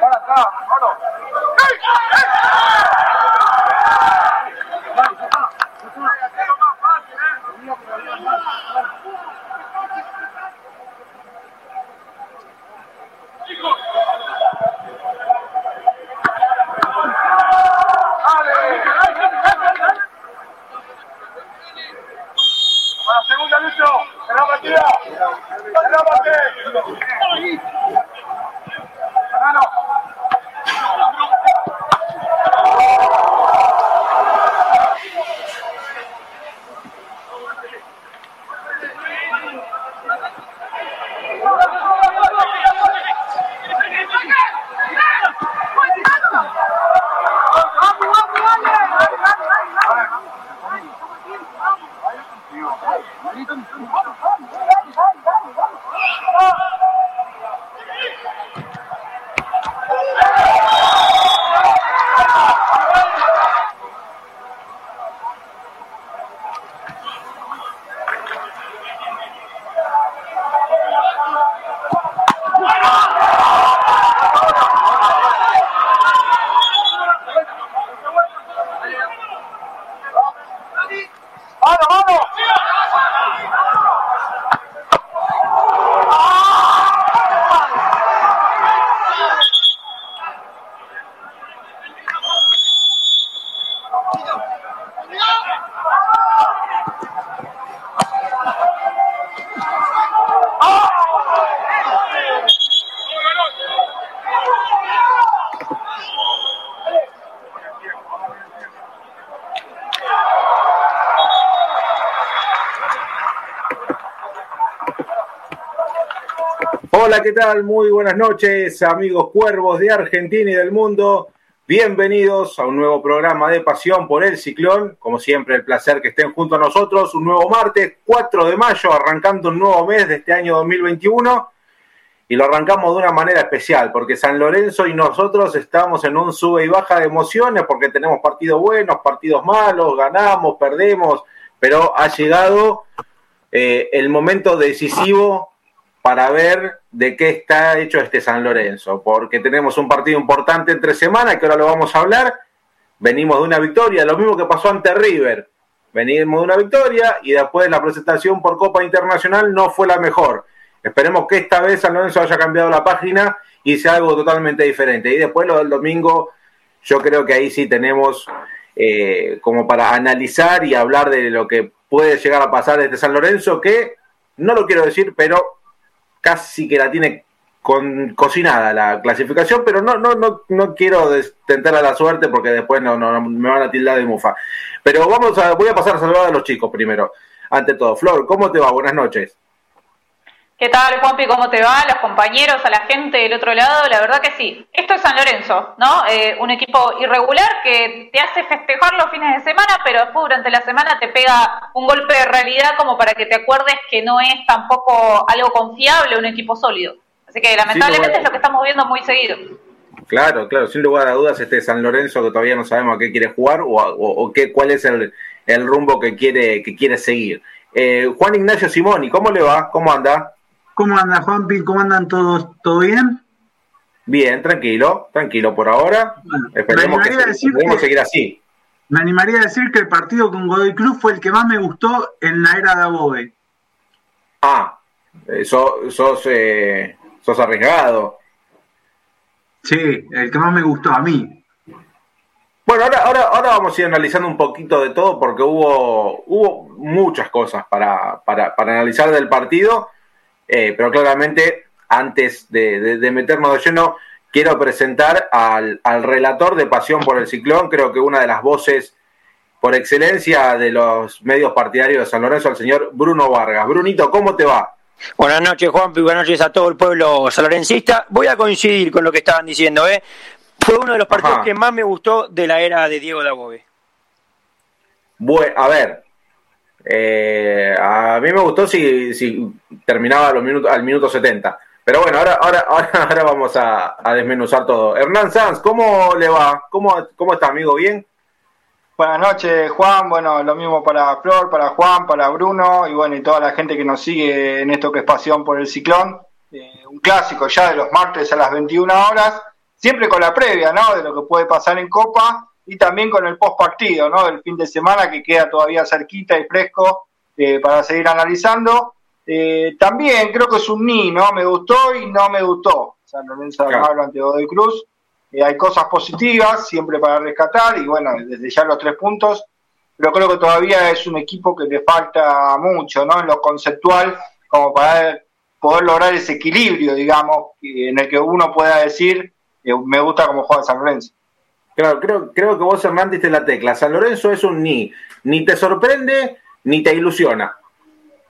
para acá, Hola, ¿qué tal? Muy buenas noches, amigos cuervos de Argentina y del mundo. Bienvenidos a un nuevo programa de Pasión por el Ciclón. Como siempre, el placer que estén junto a nosotros. Un nuevo martes, 4 de mayo, arrancando un nuevo mes de este año 2021. Y lo arrancamos de una manera especial, porque San Lorenzo y nosotros estamos en un sube y baja de emociones, porque tenemos partidos buenos, partidos malos, ganamos, perdemos, pero ha llegado eh, el momento decisivo para ver de qué está hecho este San Lorenzo, porque tenemos un partido importante entre semanas, que ahora lo vamos a hablar. Venimos de una victoria, lo mismo que pasó ante River. Venimos de una victoria y después la presentación por Copa Internacional no fue la mejor. Esperemos que esta vez San Lorenzo haya cambiado la página y sea algo totalmente diferente. Y después lo del domingo, yo creo que ahí sí tenemos eh, como para analizar y hablar de lo que puede llegar a pasar este San Lorenzo, que no lo quiero decir, pero casi que la tiene con, cocinada la clasificación, pero no, no, no, no quiero tentar a la suerte porque después no, no, me van a tildar de mufa. Pero vamos a, voy a pasar a saludar a los chicos primero. Ante todo, Flor, ¿cómo te va? Buenas noches. ¿Qué tal, Juanpi? ¿Cómo te va? Los compañeros, a la gente del otro lado. La verdad que sí. Esto es San Lorenzo, ¿no? Eh, un equipo irregular que te hace festejar los fines de semana, pero después durante la semana te pega un golpe de realidad como para que te acuerdes que no es tampoco algo confiable, un equipo sólido. Así que lamentablemente es lo que estamos viendo muy seguido. Claro, claro, sin lugar a dudas este San Lorenzo que todavía no sabemos a qué quiere jugar o, qué, cuál es el, rumbo que quiere, que quiere seguir. Eh, Juan Ignacio Simoni, ¿cómo le va? ¿Cómo anda? ¿Cómo anda Juanpi? ¿Cómo andan todos? ¿Todo bien? Bien, tranquilo, tranquilo por ahora. Esperemos que, seguir así. Me animaría a decir que el partido con Godoy Cruz fue el que más me gustó en la era de Above. Ah, eh, sos, eh, sos arriesgado. Sí, el que más me gustó a mí. Bueno, ahora, ahora, ahora vamos a ir analizando un poquito de todo porque hubo, hubo muchas cosas para, para, para analizar del partido. Eh, pero claramente, antes de, meternos de lleno, quiero presentar al, relator de Pasión por el Ciclón, creo que una de las voces por excelencia de los medios partidarios de San Lorenzo, al señor Bruno Vargas. Brunito, ¿cómo te va? Buenas noches, Juan, y buenas noches a todo el pueblo sanlorencista. Voy a coincidir con lo que estaban diciendo, ¿eh? Fue uno de los partidos que más me gustó de la era de Diego Dabove. Bueno, a ver, eh, a mí me gustó si, si terminaba los minutos, al minuto 70. Pero bueno, ahora, ahora, ahora, vamos a, desmenuzar todo. Hernán Sanz, ¿cómo le va? ¿Cómo, ¿Cómo está, amigo? ¿Bien? Buenas noches, Juan. Bueno, lo mismo para Flor, para Juan, para Bruno y bueno, y toda la gente que nos sigue en esto que es pasión por el ciclón. eh, un clásico ya de los martes a las 21 horas, siempre con la previa, ¿no? De lo que puede pasar en Copa y también con el post partido, ¿no? Del fin de semana que queda todavía cerquita y fresco eh, para seguir analizando. Eh, también creo que es un ni, ¿no? Me gustó y no me gustó. San Lorenzo de Almagro ante Godoy Cruz. hay cosas positivas siempre para rescatar y bueno, desde ya los tres puntos pero creo que todavía es un equipo que le falta mucho, ¿no? En lo conceptual, como para poder lograr ese equilibrio, digamos, en el que uno pueda decir, eh, me gusta cómo juega San Lorenzo. Claro, creo, creo que vos, Hernán, diste la tecla. San Lorenzo es un ni. Ni te sorprende, ni te ilusiona.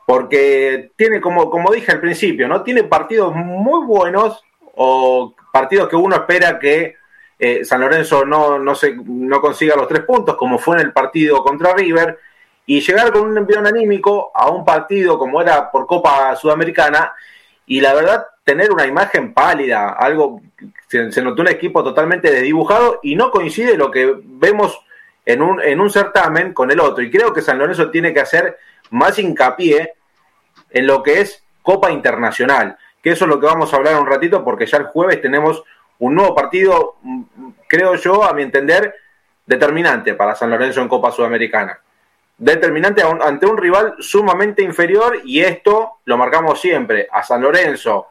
Porque tiene, como, como dije al principio, ¿no? Tiene partidos muy buenos o partidos que uno espera que eh, San Lorenzo no, no, se, no consiga los tres puntos, como fue en el partido contra River, y llegar con un envión anímico a un partido como era por Copa Sudamericana, y la verdad, tener una imagen pálida, algo, se, se notó un equipo totalmente desdibujado y no coincide lo que vemos en un, en un certamen con el otro. Y creo que San Lorenzo tiene que hacer más hincapié en lo que es Copa Internacional, que eso es lo que vamos a hablar un ratito, porque ya el jueves tenemos un nuevo partido, creo yo, a mi entender, determinante para San Lorenzo en Copa Sudamericana. Determinante ante un rival sumamente inferior y esto lo marcamos siempre. A San Lorenzo,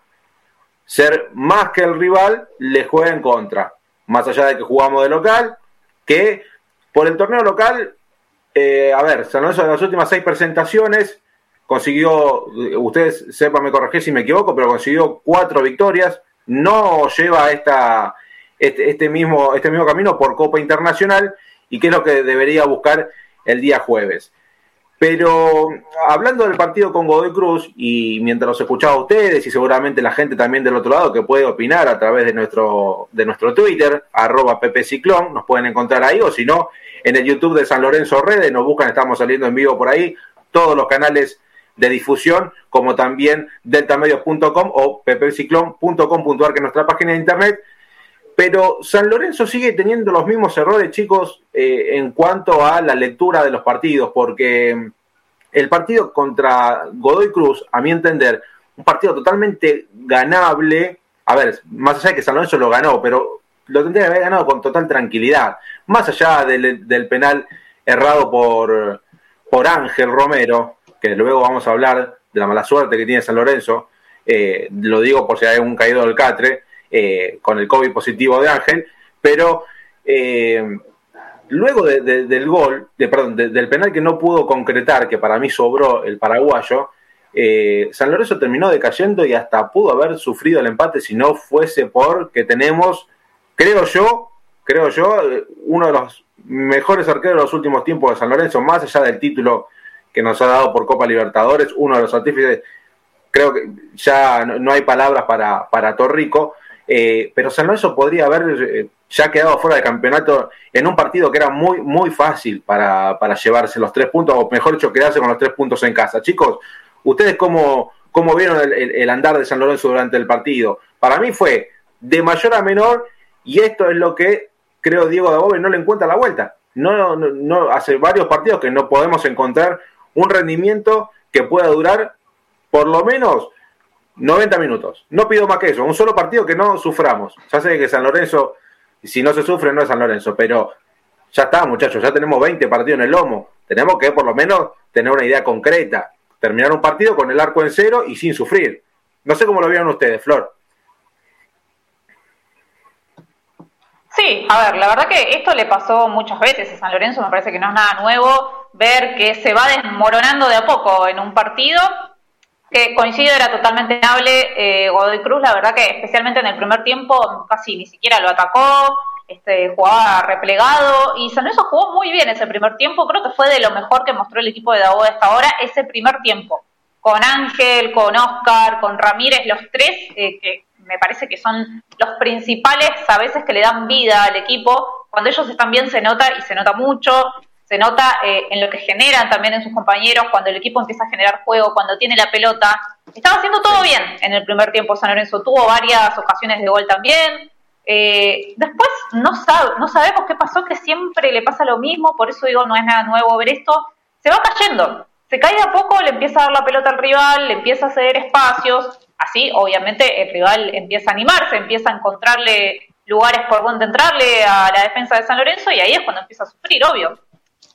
ser más que el rival, le juega en contra. Más allá de que jugamos de local, que por el torneo local, eh, a ver, San Lorenzo en las últimas seis presentaciones consiguió, ustedes sepan, me corregí si me equivoco, pero consiguió cuatro victorias, no lleva esta, este, este, mismo, este mismo camino por Copa Internacional y que es lo que debería buscar el día jueves. Pero hablando del partido con Godoy Cruz, y mientras los escuchaba a ustedes, y seguramente la gente también del otro lado que puede opinar a través de nuestro, de nuestro Twitter, arroba Pepe nos pueden encontrar ahí, o si no, en el YouTube de San Lorenzo Redes, nos buscan, estamos saliendo en vivo por ahí, todos los canales de difusión, como también deltamedios.com o ppciclón.com.ar, que es nuestra página de internet. Pero San Lorenzo sigue teniendo los mismos errores, chicos, eh, en cuanto a la lectura de los partidos, porque el partido contra Godoy Cruz, a mi entender, un partido totalmente ganable. A ver, más allá de que San Lorenzo lo ganó, pero lo tendría que haber ganado con total tranquilidad. Más allá del, del penal errado por, por Ángel Romero, que luego vamos a hablar de la mala suerte que tiene San Lorenzo, eh, lo digo por si hay un caído del Catre, eh, con el COVID positivo de Ángel, pero eh, luego del gol, de, perdón, del penal que no pudo concretar, que para mí sobró el paraguayo, San Lorenzo terminó decayendo y hasta pudo haber sufrido el empate si no fuese por que tenemos, creo yo, creo yo, uno de los mejores arqueros de los últimos tiempos de San Lorenzo, más allá del título que nos ha dado por Copa Libertadores, uno de los artífices, creo que ya no, hay palabras para, para Torrico, eh, pero San Lorenzo podría haber eh, ya quedado fuera del campeonato en un partido que era muy, muy fácil para, llevarse los tres puntos, o mejor dicho, quedarse con los tres puntos en casa. Chicos, ¿ustedes cómo, cómo vieron el, andar de San Lorenzo durante el partido? Para mí fue de mayor a menor, y esto es lo que creo Diego Dabove no le encuentra la vuelta. No, no, no, hace varios partidos que no podemos encontrar un rendimiento que pueda durar por lo menos 90 minutos. No pido más que eso, un solo partido que no suframos. Ya sé que San Lorenzo, si no se sufre, no es San Lorenzo, pero ya está, muchachos, ya tenemos 20 partidos en el lomo. Tenemos que por lo menos tener una idea concreta. Terminar un partido con el arco en cero y sin sufrir. No sé cómo lo vieron ustedes, Flor. Sí, a ver, la verdad que esto le pasó muchas veces a San Lorenzo, me parece que no es nada nuevo ver que se va desmoronando de a poco en un partido, que coincido era totalmente hable eh, Godoy Cruz, la verdad que especialmente en el primer tiempo casi ni siquiera lo atacó, este, jugaba replegado y San Lorenzo jugó muy bien ese primer tiempo, creo que fue de lo mejor que mostró el equipo de Davo hasta ahora ese primer tiempo, con Ángel, con Oscar, con Ramírez, los tres eh, que me parece que son los principales a veces que le dan vida al equipo. Cuando ellos están bien se nota y se nota mucho, se nota eh, en lo que generan también en sus compañeros, cuando el equipo empieza a generar juego, cuando tiene la pelota. Estaba haciendo todo bien en el primer tiempo San Lorenzo, tuvo varias ocasiones de gol también. Eh, después no, no sabemos qué pasó, que siempre le pasa lo mismo, por eso digo, no es nada nuevo ver esto. Se va cayendo, se cae de a poco, le empieza a dar la pelota al rival, le empieza a ceder espacios, Así, obviamente, el rival empieza a animarse, empieza a encontrarle lugares por donde entrarle a la defensa de San Lorenzo y ahí es cuando empieza a sufrir, obvio.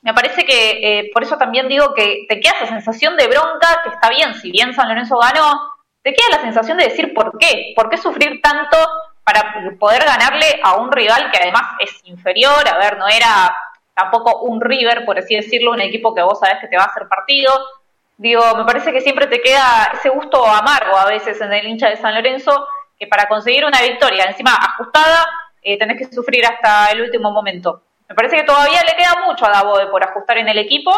Me parece que eh, por eso también digo que te queda esa sensación de bronca que está bien, si bien San Lorenzo ganó, te queda la sensación de decir por qué, por qué sufrir tanto para poder ganarle a un rival que además es inferior, a ver, no era tampoco un River, por así decirlo, un equipo que vos sabés que te va a hacer partido. Digo, me parece que siempre te queda ese gusto amargo a veces en el hincha de San Lorenzo, que para conseguir una victoria encima ajustada, eh, tenés que sufrir hasta el último momento. Me parece que todavía le queda mucho a Davoe por ajustar en el equipo.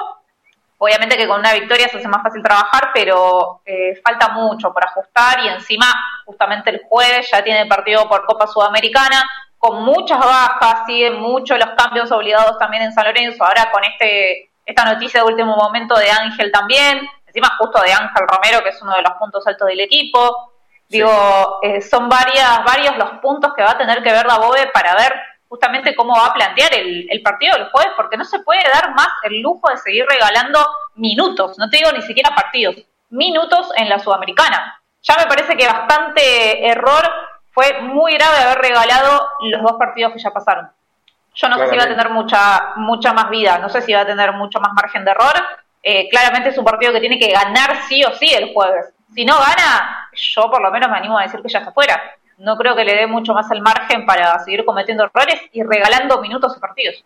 Obviamente que con una victoria se hace más fácil trabajar, pero eh, falta mucho por ajustar y encima justamente el jueves ya tiene partido por Copa Sudamericana con muchas bajas, siguen mucho los cambios obligados también en San Lorenzo, ahora con este esta noticia de último momento de Ángel también, encima justo de Ángel Romero, que es uno de los puntos altos del equipo. Digo, eh, son varias, varios los puntos que va a tener que ver la BOE para ver justamente cómo va a plantear el, el, partido del jueves, porque no se puede dar más el lujo de seguir regalando minutos, no te digo ni siquiera partidos, minutos en la Sudamericana. Ya me parece que bastante error fue muy grave haber regalado los dos partidos que ya pasaron. Yo no sé si va a tener mucha, mucha más vida, no sé si va a tener mucho más margen de error. Eh, claramente es un partido que tiene que ganar sí o sí el jueves. Si no gana, yo por lo menos me animo a decir que ya está fuera. No creo que le dé mucho más el margen para seguir cometiendo errores y regalando minutos y partidos.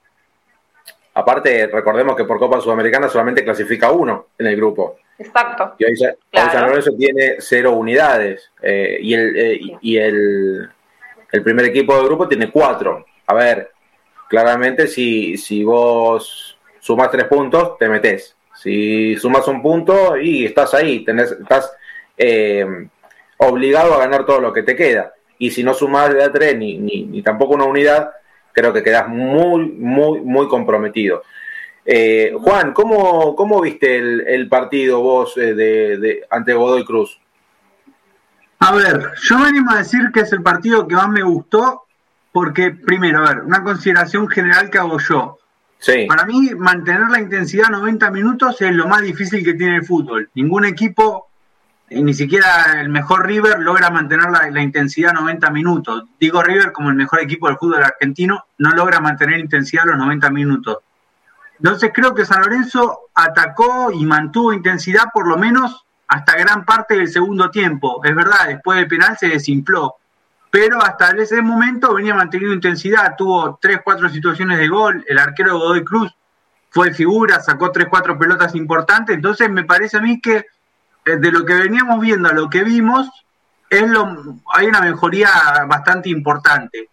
Aparte, recordemos que por Copa Sudamericana solamente clasifica uno en el grupo. Exacto. Y hoy, San Lorenzo tiene cero unidades eh, y, el, eh, y el, el, primer equipo del grupo tiene cuatro. A ver, claramente si, si vos sumas tres puntos, te metes. Si sumas un punto y estás ahí, tenés, estás eh, obligado a ganar todo lo que te queda. Y si no sumas de a tres ni, ni, ni tampoco una unidad, creo que quedas muy, muy, muy comprometido. Eh, Juan, ¿cómo, ¿cómo, viste el, el partido vos eh, de, de, ante Godoy Cruz? A ver, yo me animo a decir que es el partido que más me gustó porque, primero, a ver, una consideración general que hago yo. Sí. Para mí, mantener la intensidad 90 minutos es lo más difícil que tiene el fútbol. Ningún equipo, ni siquiera el mejor River, logra mantener la, intensidad 90 minutos. Digo River como el mejor equipo del fútbol argentino, no logra mantener intensidad los 90 minutos. Entonces creo que San Lorenzo atacó y mantuvo intensidad por lo menos hasta gran parte del segundo tiempo. Es verdad, después del penal se desinfló, pero hasta ese momento venía manteniendo intensidad. Tuvo tres, cuatro situaciones de gol. El arquero Godoy Cruz fue figura, sacó tres, cuatro pelotas importantes. Entonces me parece a mí que de lo que veníamos viendo a lo que vimos, hay una mejoría bastante importante.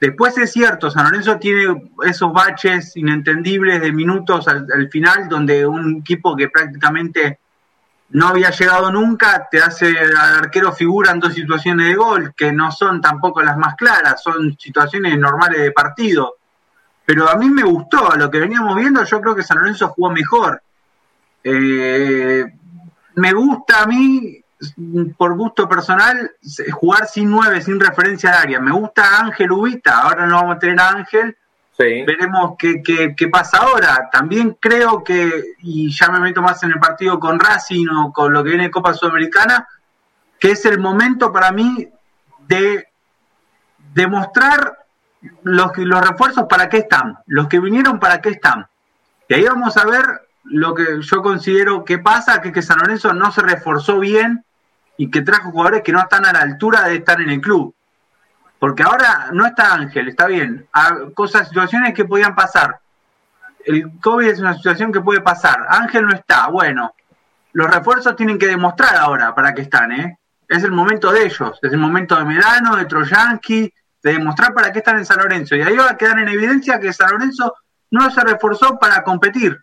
Después es cierto, San Lorenzo tiene esos baches inentendibles de minutos al, al, final, donde un equipo que prácticamente no había llegado nunca te hace al arquero figura en dos situaciones de gol, que no son tampoco las más claras, son situaciones normales de partido. Pero a mí me gustó, a lo que veníamos viendo, yo creo que San Lorenzo jugó mejor. Eh, me gusta a mí por gusto personal, jugar sin nueve, sin referencia al área. Me gusta Ángel Ubita, ahora no vamos a tener a Ángel. Sí. Veremos qué, qué, qué, pasa ahora. También creo que, y ya me meto más en el partido con Racing o con lo que viene de Copa Sudamericana, que es el momento para mí de demostrar los, los refuerzos para qué están, los que vinieron para qué están. Y ahí vamos a ver lo que yo considero que pasa, que, que San Lorenzo no se reforzó bien y que trajo jugadores que no están a la altura de estar en el club. Porque ahora no está Ángel, está bien. Hay cosas, situaciones que podían pasar. El COVID es una situación que puede pasar. Ángel no está, bueno. Los refuerzos tienen que demostrar ahora para qué están, ¿eh? Es el momento de ellos, es el momento de Medano, de Troyanqui, de demostrar para qué están en San Lorenzo. Y ahí va a quedar en evidencia que San Lorenzo no se reforzó para competir.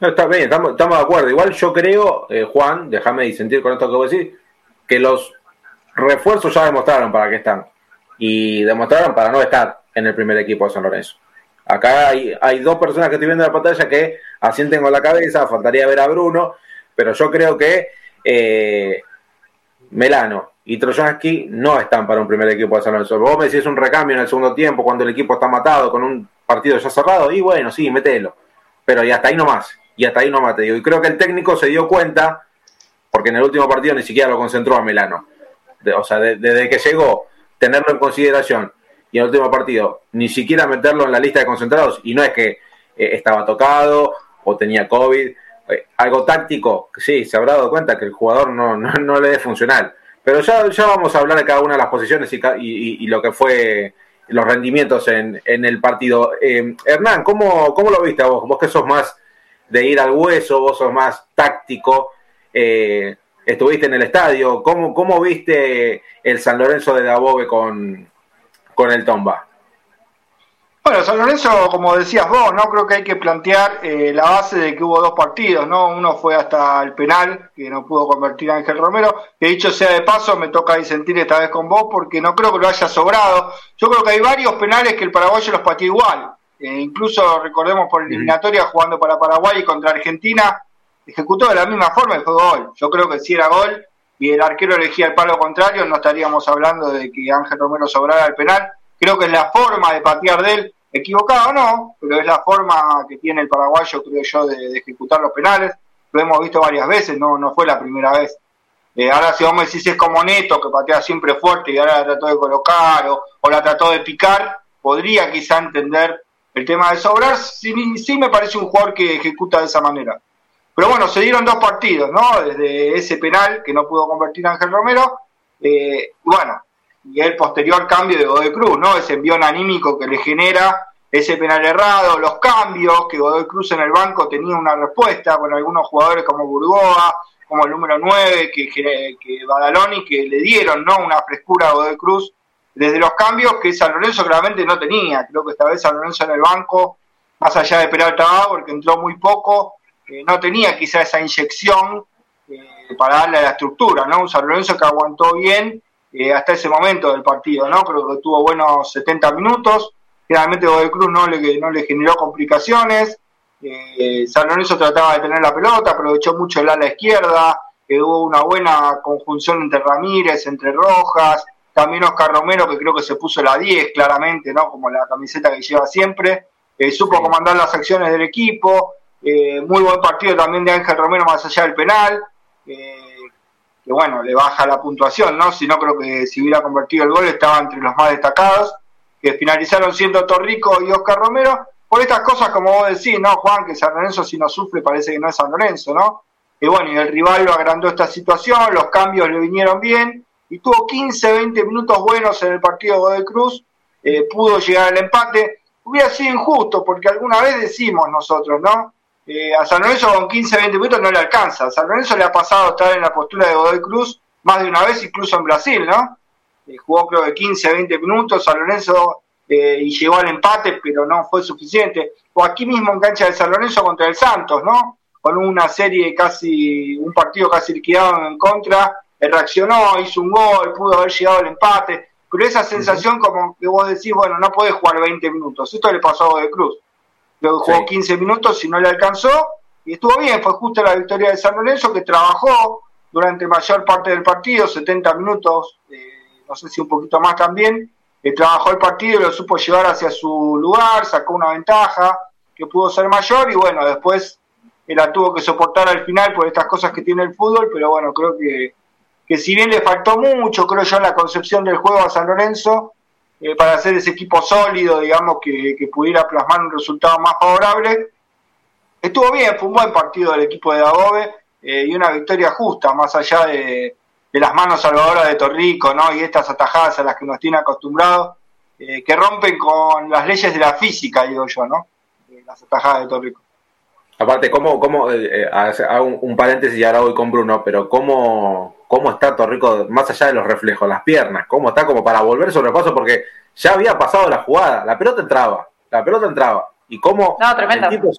No, está bien, estamos, estamos, de acuerdo. Igual yo creo, eh, Juan, déjame disentir con esto que voy a decir, que los refuerzos ya demostraron para qué están. Y demostraron para no estar en el primer equipo de San Lorenzo. Acá hay, hay dos personas que estoy viendo en la pantalla que asienten con la cabeza, faltaría ver a Bruno, pero yo creo que eh, Melano y Trojansky no están para un primer equipo de San Lorenzo. Vos me decís un recambio en el segundo tiempo cuando el equipo está matado con un partido ya cerrado, y bueno, sí, metelo. Pero y hasta ahí nomás y hasta ahí nomás te digo. Y creo que el técnico se dio cuenta porque en el último partido ni siquiera lo concentró a Melano. o sea, desde que llegó, tenerlo en consideración y en el último partido ni siquiera meterlo en la lista de concentrados y no es que eh, estaba tocado o tenía COVID, eh, algo táctico, sí, se habrá dado cuenta que el jugador no, no, le es funcional. Pero ya, ya vamos a hablar de cada una de las posiciones y, y, lo que fue los rendimientos en, en el partido. Eh, Hernán, ¿cómo, ¿cómo lo viste vos? Vos que sos más de ir al hueso, vos sos más táctico, eh, estuviste en el estadio, ¿cómo, cómo viste el San Lorenzo de Dabove con, con el Tomba? Bueno, San Lorenzo, como decías vos, no creo que hay que plantear eh, la base de que hubo dos partidos, ¿no? Uno fue hasta el penal, que no pudo convertir a Ángel Romero, que dicho sea de paso, me toca disentir esta vez con vos, porque no creo que lo haya sobrado. Yo creo que hay varios penales que el paraguayo los pateó igual. Eh, incluso recordemos por eliminatoria jugando para Paraguay y contra Argentina, ejecutó de la misma forma y fue gol. Yo creo que si era gol y el arquero elegía el palo contrario, no estaríamos hablando de que Ángel Romero sobrara el penal Creo que es la forma de patear de él, equivocado o no, pero es la forma que tiene el paraguayo, creo yo, de, ejecutar los penales. Lo hemos visto varias veces, no, no fue la primera vez. Eh, ahora si vos me decís es como Neto, que patea siempre fuerte y ahora la trató de colocar o, la trató de picar, podría quizá entender el tema de sobrar. Sí, me parece un jugador que ejecuta de esa manera. Pero bueno, se dieron dos partidos, ¿no? Desde ese penal que no pudo convertir Ángel Romero. Eh, bueno, y el posterior cambio de Godoy Cruz, ¿no? Ese envión anímico que le genera ese penal errado, los cambios, que Godoy Cruz en el banco tenía una respuesta con algunos jugadores como Burgoa, como el número 9, que, que Badaloni, que le dieron ¿no? una frescura a Godoy Cruz desde los cambios que San Lorenzo claramente no tenía. Creo que esta vez San Lorenzo en el banco, más allá de Peralta porque entró muy poco, eh, no tenía quizá esa inyección eh, para darle a la estructura, ¿no? Un San Lorenzo que aguantó bien eh, hasta ese momento del partido, ¿no? Creo que tuvo buenos 70 minutos. Generalmente Godoy Cruz no le, no le generó complicaciones. San Lorenzo trataba de tener la pelota, aprovechó mucho el ala izquierda. Hubo una buena conjunción entre Ramírez, entre Rojas. También Oscar Romero, que creo que se puso la 10 claramente, ¿no? Como la camiseta que lleva siempre. supo comandar las acciones del equipo. muy buen partido también de Ángel Romero más allá del penal que bueno, le baja la puntuación, ¿no? Si no, creo que si hubiera convertido el gol estaba entre los más destacados, que finalizaron siendo Torrico y Oscar Romero, por estas cosas como vos decís, ¿no, Juan? Que San Lorenzo si no sufre parece que no es San Lorenzo, ¿no? Y bueno, y el rival lo agrandó esta situación, los cambios le vinieron bien, y tuvo 15, 20 minutos buenos en el partido de Cruz, eh, pudo llegar al empate. Hubiera sido injusto, porque alguna vez decimos nosotros, ¿no? Eh, a San Lorenzo con 15, 20 minutos no le alcanza. A San Lorenzo le ha pasado estar en la postura de Godoy Cruz más de una vez, incluso en Brasil, ¿no? Eh, jugó creo que 15, 20 minutos San Lorenzo eh, y llegó al empate, pero no fue suficiente. O aquí mismo en cancha de San Lorenzo contra el Santos, ¿no? Con una serie casi, un partido casi liquidado en contra, reaccionó, hizo un gol, pudo haber llegado al empate, pero esa sensación como que vos decís, bueno, no podés jugar 20 minutos. Esto le pasó a Godoy Cruz Luego jugó 15 minutos y no le alcanzó. Y estuvo bien, fue justo la victoria de San Lorenzo, que trabajó durante mayor parte del partido, 70 minutos, eh, no sé si un poquito más también. Eh, trabajó el partido y lo supo llevar hacia su lugar, sacó una ventaja que pudo ser mayor y bueno, después la tuvo que soportar al final por estas cosas que tiene el fútbol, pero bueno, creo que, que si bien le faltó mucho, creo yo, en la concepción del juego a San Lorenzo, eh, para hacer ese equipo sólido, digamos, que, pudiera plasmar un resultado más favorable. Estuvo bien, fue un buen partido del equipo de Dagobe eh, y una victoria justa, más allá de, las manos salvadoras de Torrico, ¿no? Y estas atajadas a las que nos tiene acostumbrados, eh, que rompen con las leyes de la física, digo yo, ¿no? las atajadas de Torrico. Aparte, ¿cómo, cómo hago un, paréntesis y ahora voy con Bruno, pero cómo, cómo está Torrico más allá de los reflejos, las piernas, cómo está como para volver sobre el paso, porque ya había pasado la jugada, la pelota entraba, la pelota entraba, y cómo el tipo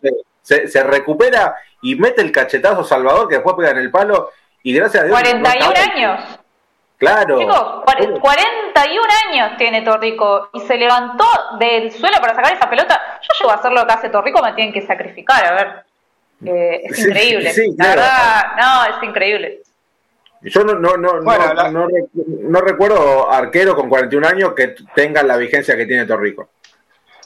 se, recupera y mete el cachetazo Salvador que después pega en el palo, y gracias a Dios. 41 años. Claro. Chicos, 41 años tiene Torrico y se levantó del suelo para sacar esa pelota. Yo llego a hacer lo que hace Torrico, me tienen que sacrificar, a ver. Eh, es increíble. la verdad, no, es increíble. Yo no, no, no, no, no, recuerdo arquero con 41 años que tenga la vigencia que tiene Torrico.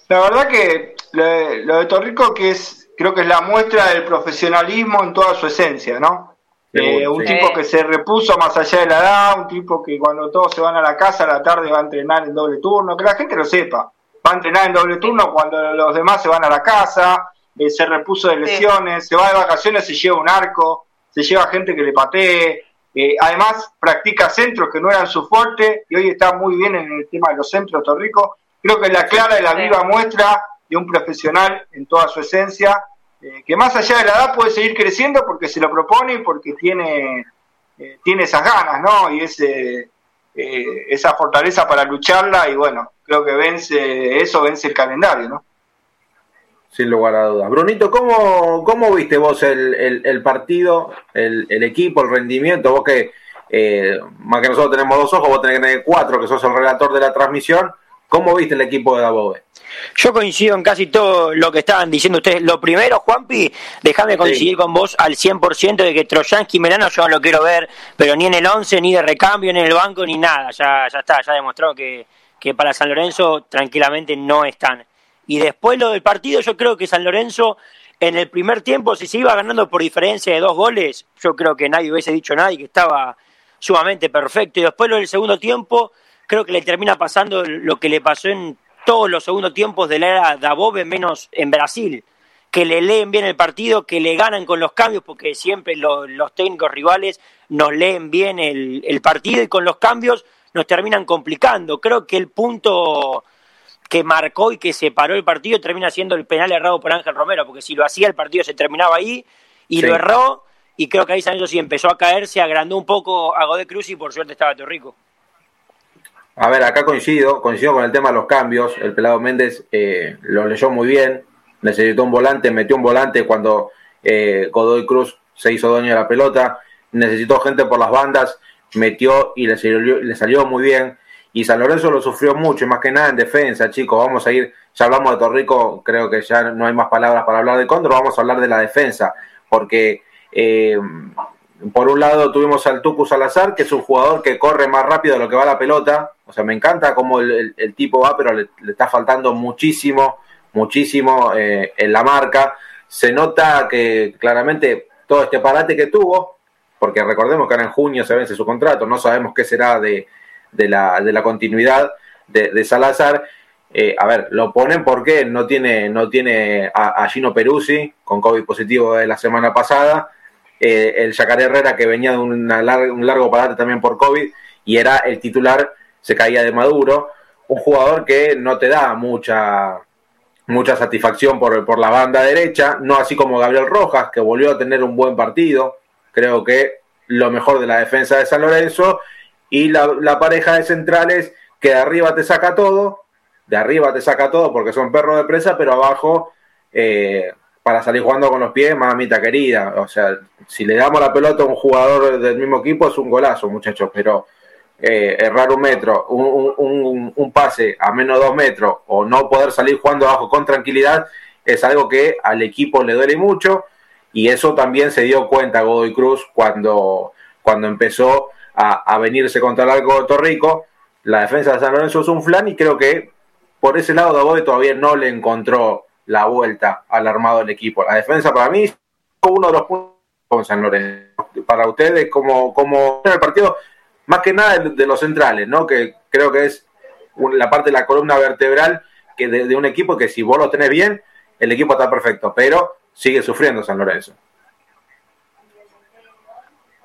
La verdad que lo de, Torrico que es, creo que es la muestra del profesionalismo en toda su esencia, ¿no? Eh, un tipo que se repuso más allá de la edad, un tipo que cuando todos se van a la casa a la tarde va a entrenar en doble turno, que la gente lo sepa, va a entrenar en doble turno cuando los demás se van a la casa, eh, se repuso de lesiones, se va de vacaciones, se lleva un arco, se lleva gente que le patee, eh, además practica centros que no eran su fuerte y hoy está muy bien en el tema de los centros Torrico. Creo que es la clara y la viva muestra de un profesional en toda su esencia eh, que más allá de la edad puede seguir creciendo porque se lo propone y porque tiene, eh, tiene esas ganas, ¿no? Y ese, esa fortaleza para lucharla y bueno, creo que vence eso, vence el calendario, ¿no? Sin lugar a dudas. Brunito, ¿cómo, cómo viste vos el, el, partido, el, el, equipo, el rendimiento? Vos que más que nosotros tenemos dos ojos, vos tenés que tener cuatro, que sos el relator de la transmisión. ¿Cómo viste el equipo de Dabove? Yo coincido en casi todo lo que estaban diciendo ustedes. Lo primero, Juanpi, déjame coincidir con vos al 100% de que Troyansky y Melano yo no lo quiero ver, pero ni en el 11, ni de recambio, ni en el banco, ni nada. Ya, ya está, ya demostró que, que para San Lorenzo tranquilamente no están. Y después lo del partido, yo creo que San Lorenzo en el primer tiempo, si se iba ganando por diferencia de dos goles, yo creo que nadie hubiese dicho nada y que estaba sumamente perfecto. Y después lo del segundo tiempo, creo que le termina pasando lo que le pasó en todos los segundos tiempos de la era Dabove, menos en Brasil, que le leen bien el partido, que le ganan con los cambios, porque siempre los técnicos rivales nos leen bien el, partido y con los cambios nos terminan complicando. Creo que el punto que marcó y que separó el partido termina siendo el penal errado por Ángel Romero, porque si lo hacía el partido se terminaba ahí y lo erró y creo que ahí San sí empezó a caer, se agrandó un poco a Godé Cruz y por suerte estaba Torrico. A ver, acá coincido, coincido con el tema de los cambios. El pelado Méndez eh, lo leyó muy bien, necesitó un volante, metió un volante cuando eh, Godoy Cruz se hizo dueño de la pelota, necesitó gente por las bandas, metió y le salió, le salió muy bien. Y San Lorenzo lo sufrió mucho, más que nada en defensa, chicos. Vamos a ir, ya hablamos de Torrico, creo que ya no hay más palabras para hablar de Cóndor, vamos a hablar de la defensa, porque eh, por un lado tuvimos al Tucu Salazar, que es un jugador que corre más rápido de lo que va la pelota. O sea, me encanta cómo el, tipo va, pero le, está faltando muchísimo, muchísimo eh, en la marca. Se nota que claramente todo este parate que tuvo, porque recordemos que ahora en junio se vence su contrato, no sabemos qué será de, de, la, de la, continuidad de, Salazar. Eh, a ver, lo ponen porque no tiene, no tiene a, a Gino Peruzzi con COVID positivo de la semana pasada. Eh, el Yacaré Herrera que venía de un largo parate también por COVID y era el titular, se caía de Maduro, un jugador que no te da mucha mucha satisfacción por, por la banda derecha, no así como Gabriel Rojas, que volvió a tener un buen partido, creo que lo mejor de la defensa de San Lorenzo, y la, pareja de centrales que de arriba te saca todo, de arriba te saca todo porque son perros de presa, pero abajo eh, para salir jugando con los pies, mamita querida. O sea, si le damos la pelota a un jugador del mismo equipo es un golazo, muchachos, pero eh, errar un metro, un, pase a menos dos metros o no poder salir jugando abajo con tranquilidad es algo que al equipo le duele mucho y eso también se dio cuenta Godoy Cruz cuando, cuando empezó a, venirse contra el arco de Torrico. La defensa de San Lorenzo es un flan y creo que por ese lado Godoy todavía no le encontró la vuelta al armado del equipo. La defensa para mí es uno de los puntos con San Lorenzo. Para ustedes, como, como en el partido, más que nada de, los centrales, ¿no? Que creo que es la parte de la columna vertebral que de, un equipo que si vos lo tenés bien, el equipo está perfecto, pero sigue sufriendo San Lorenzo.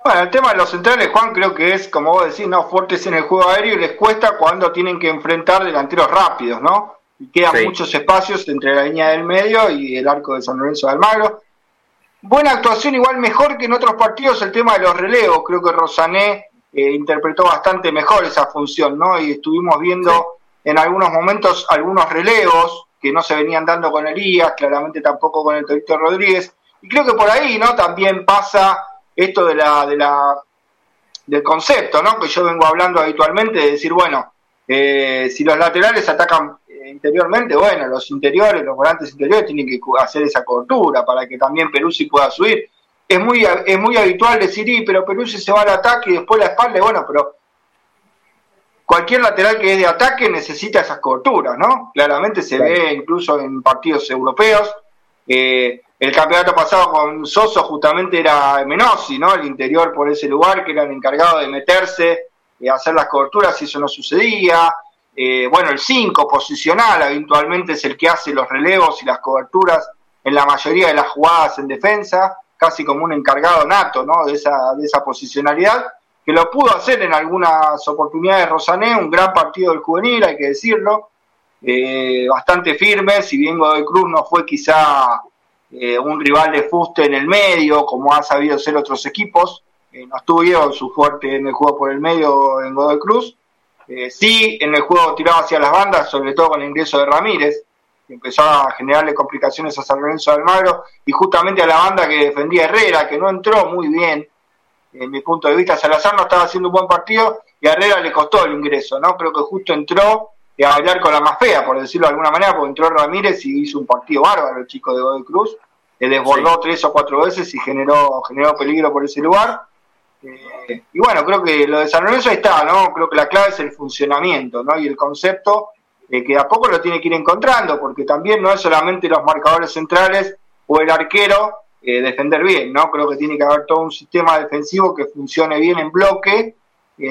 Bueno, el tema de los centrales, Juan, creo que es, como vos decís, no fuertes en el juego aéreo y les cuesta cuando tienen que enfrentar delanteros rápidos, ¿no? y quedan muchos espacios entre la línea del medio y el arco de San Lorenzo de Almagro. Buena actuación, igual mejor que en otros partidos, el tema de los relevos. Creo que Rosané eh, interpretó bastante mejor esa función, ¿no? Y estuvimos viendo en algunos momentos algunos relevos que no se venían dando con Elías, claramente tampoco con el Torito Rodríguez. Y creo que por ahí, ¿no? También pasa esto de la, de la, del concepto, ¿no? Que yo vengo hablando habitualmente, de decir, bueno, eh, si los laterales atacan interiormente, bueno, los interiores, los volantes interiores tienen que hacer esa cobertura para que también Peruzzi pueda subir. Es muy, es muy habitual decir, y, pero Peruzzi se va al ataque y después la espalda, bueno, pero cualquier lateral que es de ataque necesita esas coberturas, ¿no? Claramente se ve incluso en partidos europeos, Eh, el campeonato pasado con Soso justamente era Menossi, ¿no? El interior por ese lugar, que era el encargado de meterse, y hacer las coberturas, y eso no sucedía. Eh, bueno, el 5 posicional habitualmente es el que hace los relevos y las coberturas en la mayoría de las jugadas en defensa, casi como un encargado nato, ¿no? De esa, de esa posicionalidad que lo pudo hacer en algunas oportunidades Rosané, un gran partido del juvenil, hay que decirlo, eh, bastante firme, si bien Godoy Cruz no fue quizá eh, un rival de fuste en el medio, como ha sabido ser otros equipos, eh, no estuvo su fuerte en el juego por el medio en Godoy Cruz, sí en el juego tirado hacia las bandas, sobre todo con el ingreso de Ramírez, que empezó a generarle complicaciones a San Lorenzo Almagro, y justamente a la banda que defendía Herrera, que no entró muy bien, en mi punto de vista, Salazar no estaba haciendo un buen partido y a Herrera le costó el ingreso, ¿no? Creo que justo entró a bailar con la más fea, por decirlo de alguna manera, porque entró Ramírez y hizo un partido bárbaro el chico de Godoy Cruz, le desbordó tres o cuatro veces y generó, generó peligro por ese lugar. Eh, y bueno, creo que lo de San Lorenzo ahí está, ¿no? Creo que la clave es el funcionamiento, ¿no? Y el concepto eh, que a poco lo tiene que ir encontrando, porque también no es solamente los marcadores centrales o el arquero, eh, defender bien, ¿no? Creo que tiene que haber todo un sistema defensivo que funcione bien en bloque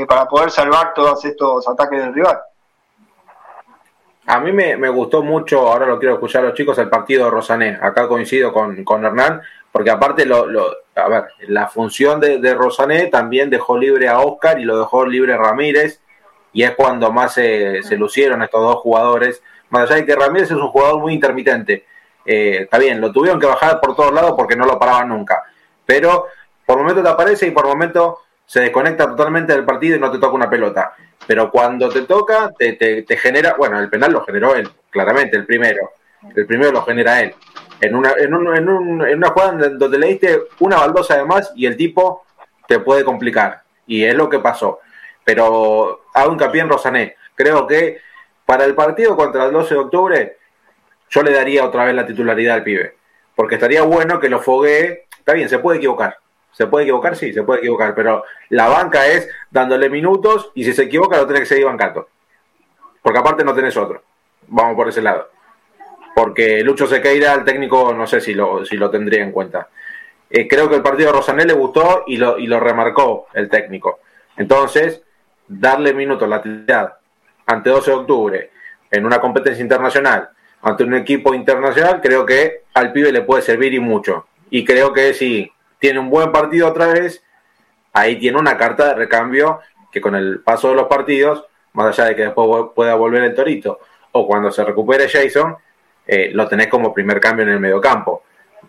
para poder salvar todos estos ataques del rival. A mí me, gustó mucho, ahora lo quiero escuchar a los chicos, el partido de Rosané. Acá coincido con, con Hernán, porque aparte lo, a ver, la función de, de, Rosané también dejó libre a Oscar y lo dejó libre a Ramírez, y es cuando más se, se lucieron estos dos jugadores. Más allá de que Ramírez es un jugador muy intermitente, eh, está bien, lo tuvieron que bajar por todos lados porque no lo paraban nunca. Pero por momento te aparece y por momento se desconecta totalmente del partido y no te toca una pelota. Pero cuando te toca, te, te, genera, bueno, el penal lo generó él, claramente, el primero. El primero lo genera él. En una, en, un, en, un, en una jugada donde le diste una baldosa además y el tipo te puede complicar. Y es lo que pasó. Pero hago hincapié en Rosané. Creo que para el partido contra el 12 de octubre yo le daría otra vez la titularidad al pibe. Porque estaría bueno que lo foguee. Está bien, se puede equivocar. ¿Se puede equivocar? Sí, se puede equivocar. Pero la banca es dándole minutos y si se equivoca lo tiene que seguir bancando. Porque aparte no tenés otro. Vamos por ese lado. Porque Lucho Sequeira, el técnico, no sé si lo, si lo tendría en cuenta. Eh, creo que el partido de Rosané le gustó y lo, y lo remarcó el técnico. Entonces, darle minutos, la titularidad ante 12 de octubre en una competencia internacional ante un equipo internacional, creo que al pibe le puede servir y mucho. Y creo que si tiene un buen partido otra vez, ahí tiene una carta de recambio que con el paso de los partidos, más allá de que después pueda volver el Torito, o cuando se recupere Jason, eh, lo tenés como primer cambio en el mediocampo.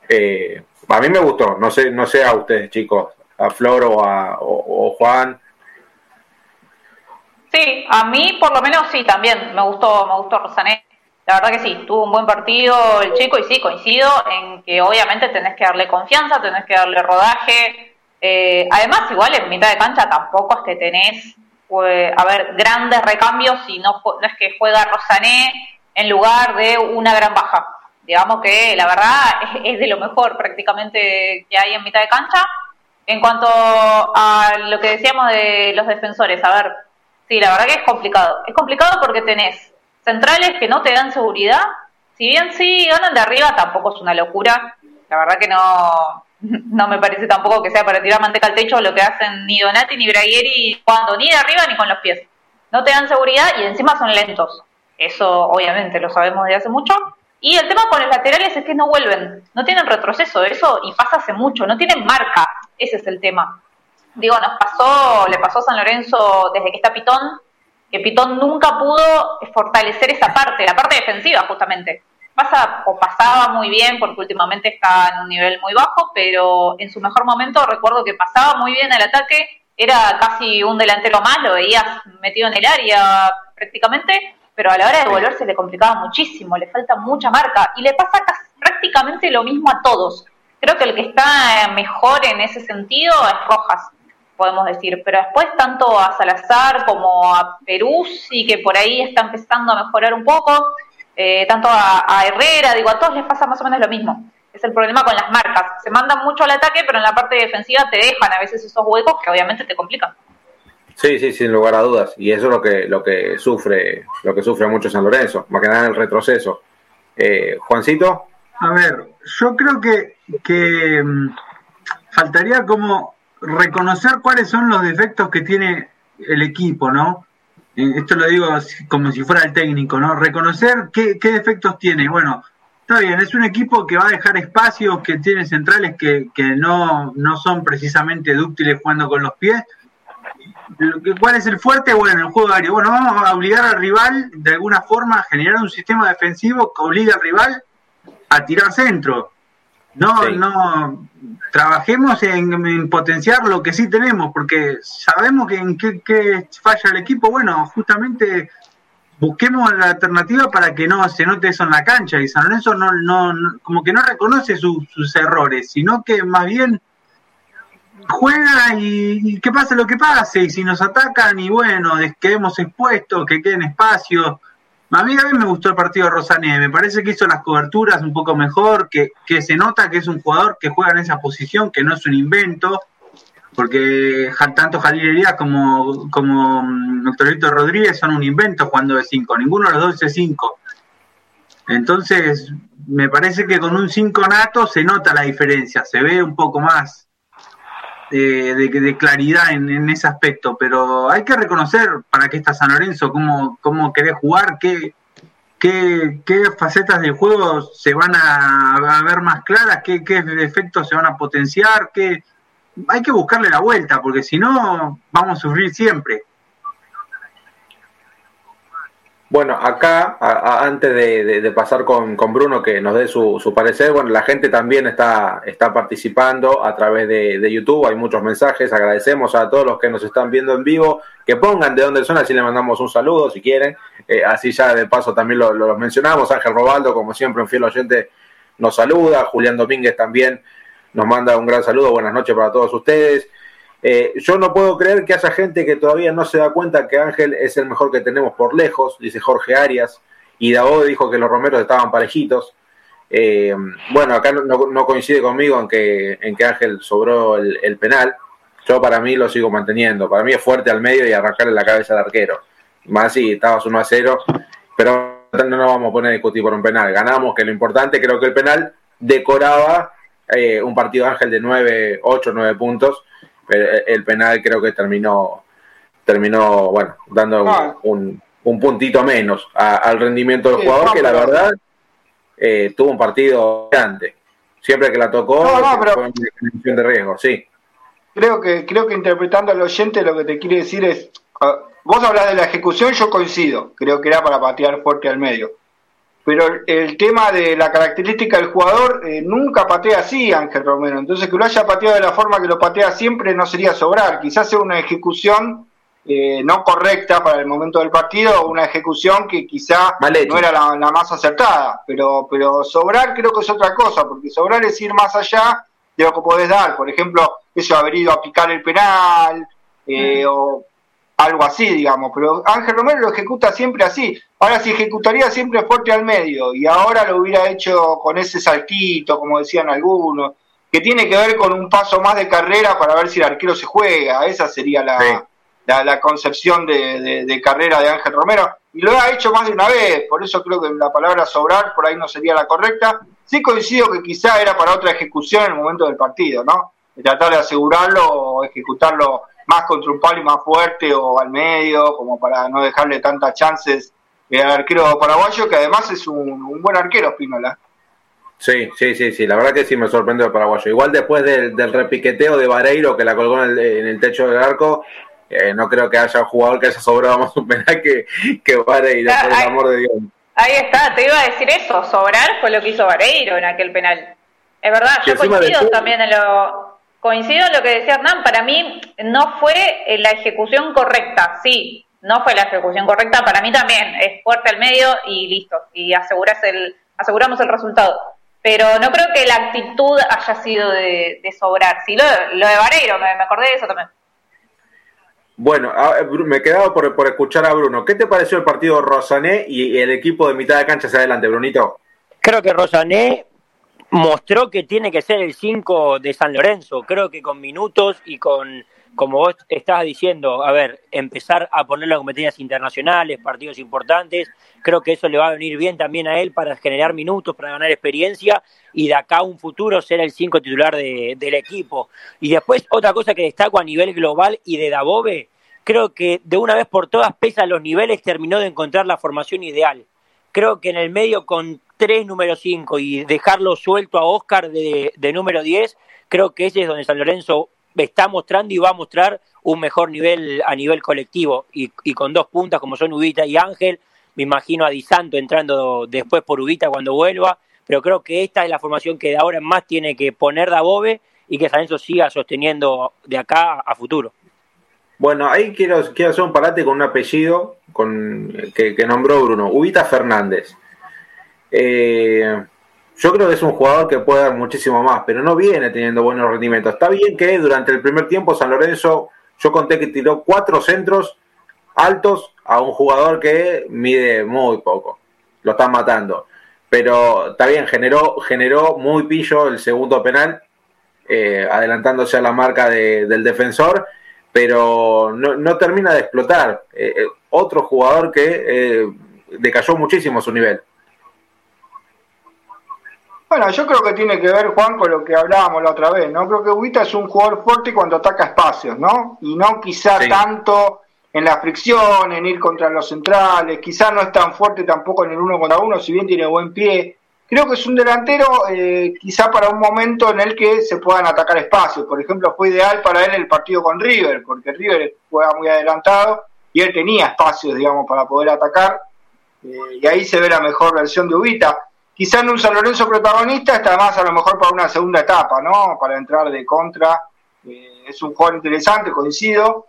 Eh, a mí me gustó, no sé, no sé a ustedes chicos, a Flor o a Juan. Sí, a mí por lo menos sí, también me gustó, me gustó Rosané la verdad que sí, tuvo un buen partido el chico y sí, coincido en que obviamente tenés que darle confianza, tenés que darle rodaje. Eh, además, igual en mitad de cancha tampoco es que tenés, a ver, grandes recambios y no, no es que juega Rosané en lugar de una gran baja. Digamos que la verdad es, de lo mejor prácticamente que hay en mitad de cancha. En cuanto a lo que decíamos de los defensores, a ver, sí, la verdad que es complicado. Es complicado porque tenés centrales que no te dan seguridad. Si bien sí ganan de arriba, tampoco es una locura. La verdad que no, no me parece tampoco que sea para tirar manteca al techo lo que hacen ni Donati ni Braguieri cuando ni de arriba ni con los pies. No te dan seguridad y encima son lentos. Eso obviamente lo sabemos desde hace mucho. Y el tema con los laterales es que no vuelven, no tienen retroceso, eso y pasa hace mucho, no tienen marca, ese es el tema. Digo, nos pasó, le pasó a San Lorenzo desde que está Pitón, que Pitón nunca pudo fortalecer esa parte, la parte defensiva justamente. Pasa o pasaba muy bien porque últimamente está en un nivel muy bajo, pero en su mejor momento recuerdo que pasaba muy bien el ataque, era casi un delantero más, lo veías metido en el área prácticamente, pero a la hora de devolverse le complicaba muchísimo, le falta mucha marca y le pasa prácticamente lo mismo a todos. Creo que el que está mejor en ese sentido es Rojas podemos decir, pero después tanto a Salazar como a Perú, sí que por ahí está empezando a mejorar un poco, eh, tanto a, Herrera, digo, a todos les pasa más o menos lo mismo. Es el problema con las marcas, se mandan mucho al ataque, pero en la parte defensiva te dejan a veces esos huecos que obviamente te complican. Sí, sí, sin lugar a dudas. Y eso es lo que, lo que sufre, lo que sufre mucho San Lorenzo, más que nada el retroceso. Eh, Juancito. A ver, yo creo que, que mm, faltaría como reconocer cuáles son los defectos que tiene el equipo, ¿no? Eh, esto lo digo como si fuera el técnico, ¿no? Reconocer qué, defectos tiene. Bueno, está bien, es un equipo que va a dejar espacios, que tiene centrales que, no, son precisamente dúctiles jugando con los pies. ¿Cuál es el fuerte? Bueno, el juego aéreo. Bueno, vamos a obligar al rival de alguna forma a generar un sistema defensivo que obligue al rival a tirar centro. No, no, trabajemos en, potenciar lo que sí tenemos, porque sabemos que en qué, falla el equipo. Bueno, justamente busquemos la alternativa para que no se note eso en la cancha. Y San Lorenzo no, no, como que no reconoce sus errores, sino que más bien juega y, y, que pase lo que pase. Y si nos atacan, y bueno, quedemos expuestos, que queden espacios. A mí, mí me gustó el partido de Rosané, me parece que hizo las coberturas un poco mejor, que, que se nota que es un jugador que juega en esa posición, que no es un invento, porque tanto Jalil Elías como, como Doctorito mm, Rodríguez son un invento jugando de 5, ninguno de los dos es 5. Entonces, me parece que con un 5 nato se nota la diferencia, se ve un poco más de, de, claridad en, ese aspecto, pero hay que reconocer para qué está San Lorenzo, cómo, cómo querés jugar, qué, qué, qué facetas del juego se van a, ver más claras, qué, qué efectos se van a potenciar, qué... hay que buscarle la vuelta, porque si no vamos a sufrir siempre. Bueno, acá, antes de, pasar con, Bruno que nos dé su, parecer, bueno, la gente también está, está participando a través de, YouTube, hay muchos mensajes, agradecemos a todos los que nos están viendo en vivo, que pongan de dónde son, así le mandamos un saludo si quieren, eh, así ya de paso también lo, lo, mencionamos, Ángel Robaldo, como siempre, un fiel oyente, nos saluda, Julián Domínguez también nos manda un gran saludo, buenas noches para todos ustedes. Eh, yo no puedo creer que haya gente que todavía no se da cuenta que Ángel es el mejor que tenemos por lejos, dice Jorge Arias, y Davo dijo que los romeros estaban parejitos. Eh, bueno, acá no, coincide conmigo en que, en que Ángel sobró el, penal. Yo para mí lo sigo manteniendo. Para mí es fuerte al medio y arrancarle la cabeza al arquero. Más si estabas 1 a 0, pero no nos vamos a poner a discutir por un penal. Ganamos, que lo importante, creo que el penal decoraba eh, un partido Ángel de 9, 8, 9 puntos el penal creo que terminó, terminó bueno, dando ah. un, un, puntito menos al rendimiento del jugador, que la verdad eh, tuvo un partido grande. Siempre que la tocó, fue una de riesgo, sí. Creo que, creo que interpretando al oyente lo que te quiere decir es, ah, vos hablas de la ejecución, yo coincido, creo que era para patear fuerte al medio pero el tema de la característica del jugador eh, nunca patea así Ángel Romero, entonces que lo haya pateado de la forma que lo patea siempre no sería sobrar, quizás sea una ejecución eh, no correcta para el momento del partido, una ejecución que quizá no era la, más acertada, pero, pero sobrar creo que es otra cosa, porque sobrar es ir más allá de lo que podés dar, por ejemplo, eso haber ido a picar el penal, eh, o algo así, digamos, pero Ángel Romero lo ejecuta siempre así. Ahora, si ejecutaría siempre fuerte al medio y ahora lo hubiera hecho con ese saltito, como decían algunos, que tiene que ver con un paso más de carrera para ver si el arquero se juega, esa sería la, la, concepción de, de, carrera de Ángel Romero, y lo ha hecho más de una vez, por eso creo que la palabra sobrar por ahí no sería la correcta. Sí coincido que quizá era para otra ejecución en el momento del partido, ¿no? De tratar de asegurarlo o ejecutarlo más contra un palo y más fuerte o al medio, como para no dejarle tantas chances al arquero paraguayo, que además es un, buen arquero, Spinola. Sí, sí, sí, sí, la verdad que sí me sorprendió el paraguayo. Igual después del, repiqueteo de Vareiro que la colgó en el, techo del arco, eh, no creo que haya un jugador que haya sobrado más un penal que, que Vareiro, por el amor de Dios. Ahí está, te iba a decir eso, sobrar fue lo que hizo Vareiro en aquel penal. Es verdad, yo coincido también en lo, Coincido en lo que decía Hernán, para mí no fue eh, la ejecución correcta, sí, no fue la ejecución correcta, para mí también, es fuerte al medio y listo, y aseguras el, aseguramos el resultado. Pero no creo que la actitud haya sido de, sobrar, sí, lo, de Vareiro, me, acordé de eso también. Bueno, me quedaba por, por escuchar a Bruno. ¿Qué te pareció el partido Rosané y el equipo de mitad de cancha hacia adelante, Brunito? Creo que Rosané mostró que tiene que ser el 5 de San Lorenzo. Creo que con minutos y con como vos estabas diciendo, a ver, empezar a ponerlo en competencias internacionales, partidos importantes, creo que eso le va a venir bien también a él para generar minutos, para ganar experiencia y de acá a un futuro ser el cinco titular del equipo. Y después otra cosa que destaco a nivel global y de Dabove, creo que de una vez por todas, pesa los niveles, terminó de encontrar la formación ideal. Creo que en el medio con tres número cinco y dejarlo suelto a Oscar de, de número 10, creo que ese es donde San Lorenzo está mostrando y va a mostrar un mejor nivel a nivel colectivo y, y con dos puntas como son Ubita y Ángel, me imagino a Di Santo entrando después por Ubita cuando vuelva, pero creo que esta es la formación que de ahora en más tiene que poner Dabove y que San Lorenzo siga sosteniendo de acá a futuro. Bueno, ahí quiero, quiero hacer un parate con un apellido con, que nombró Bruno, Ubita Fernández. Eh, yo creo que es un jugador que puede dar muchísimo más, pero no viene teniendo buenos rendimientos. Está bien que durante el primer tiempo San Lorenzo, yo conté que tiró cuatro centros altos a un jugador que mide muy poco. Lo están matando. Pero está bien, generó, generó muy pillo el segundo penal, eh, adelantándose a la marca de, del defensor, pero no, termina de explotar. Eh, otro jugador que decayó muchísimo su nivel. Bueno, yo creo que tiene que ver, Juan, con lo que hablábamos la otra vez, ¿no? Creo que Ubita es un jugador fuerte cuando ataca espacios, ¿no? Y no quizá sí. tanto en la fricción, en ir contra los centrales, quizá no es tan fuerte tampoco en el uno contra uno, si bien tiene buen pie. Creo que es un delantero eh, quizá para un momento en el que se puedan atacar espacios. Por ejemplo, fue ideal para él el partido con River, porque River juega muy adelantado y él tenía espacios, digamos, para poder atacar. Eh, y ahí se ve la mejor versión de Ubita quizá en un San Lorenzo protagonista está más a lo mejor para una segunda etapa, ¿no? Para entrar de contra. Eh, es un jugador interesante, coincido,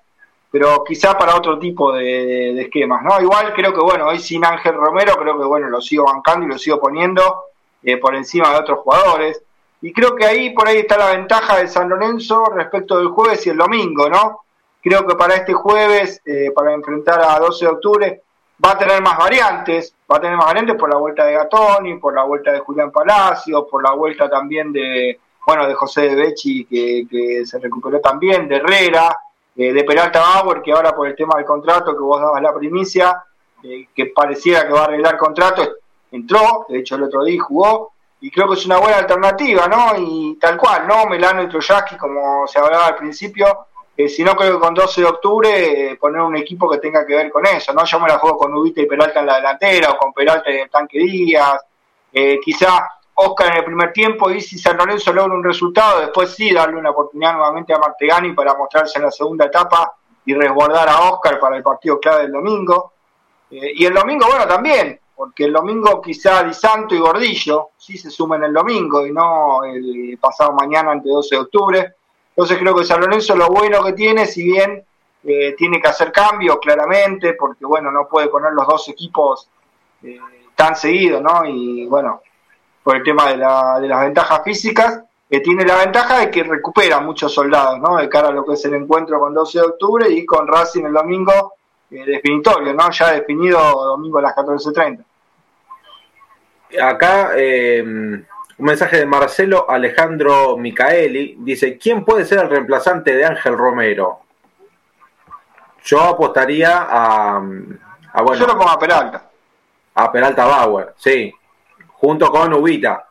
pero quizá para otro tipo de, esquemas, ¿no? Igual creo que, bueno, hoy sin Ángel Romero, creo que, bueno, lo sigo bancando y lo sigo poniendo eh, por encima de otros jugadores. Y creo que ahí, por ahí está la ventaja de San Lorenzo respecto del jueves y el domingo, ¿no? Creo que para este jueves, eh, para enfrentar a 12 de octubre, va a tener más variantes, va a tener más variantes por la vuelta de Gatoni, por la vuelta de Julián Palacio, por la vuelta también de, bueno, de José de Becci, que, se recuperó también, de Herrera, eh, de Peralta Bauer, que ahora por el tema del contrato que vos dabas la primicia, eh, que pareciera que va a arreglar contrato, entró, de hecho el otro día jugó, y creo que es una buena alternativa, ¿no? Y tal cual, ¿no? Melano y Troyaski, como se hablaba al principio, eh, si no creo que con 12 de octubre eh, poner un equipo que tenga que ver con eso, ¿no? Yo me la juego con Ubita y Peralta en la delantera o con Peralta en el tanque Díaz, eh, quizá Oscar en el primer tiempo y si San Lorenzo logra un resultado, después sí darle una oportunidad nuevamente a Martegani para mostrarse en la segunda etapa y resguardar a Oscar para el partido clave del domingo. Eh, y el domingo, bueno, también, porque el domingo quizá Di Santo y Gordillo sí se sumen el domingo y no el pasado mañana ante 12 de octubre entonces creo que San Lorenzo lo bueno que tiene, si bien eh, tiene que hacer cambios claramente, porque bueno, no puede poner los dos equipos eh, tan seguidos, ¿no? Y bueno, por el tema de, la, de las ventajas físicas, eh, tiene la ventaja de que recupera muchos soldados, ¿no? De cara a lo que es el encuentro con 12 de octubre y con Racing el domingo definitorio, ¿no? Ya definido domingo a las 14.30. Acá eh, un mensaje de Marcelo Alejandro Micaeli. Dice, ¿quién puede ser el reemplazante de Ángel Romero? Yo apostaría a... a bueno, Yo lo pongo a Peralta. A Peralta Bauer, sí. Junto con Ubita.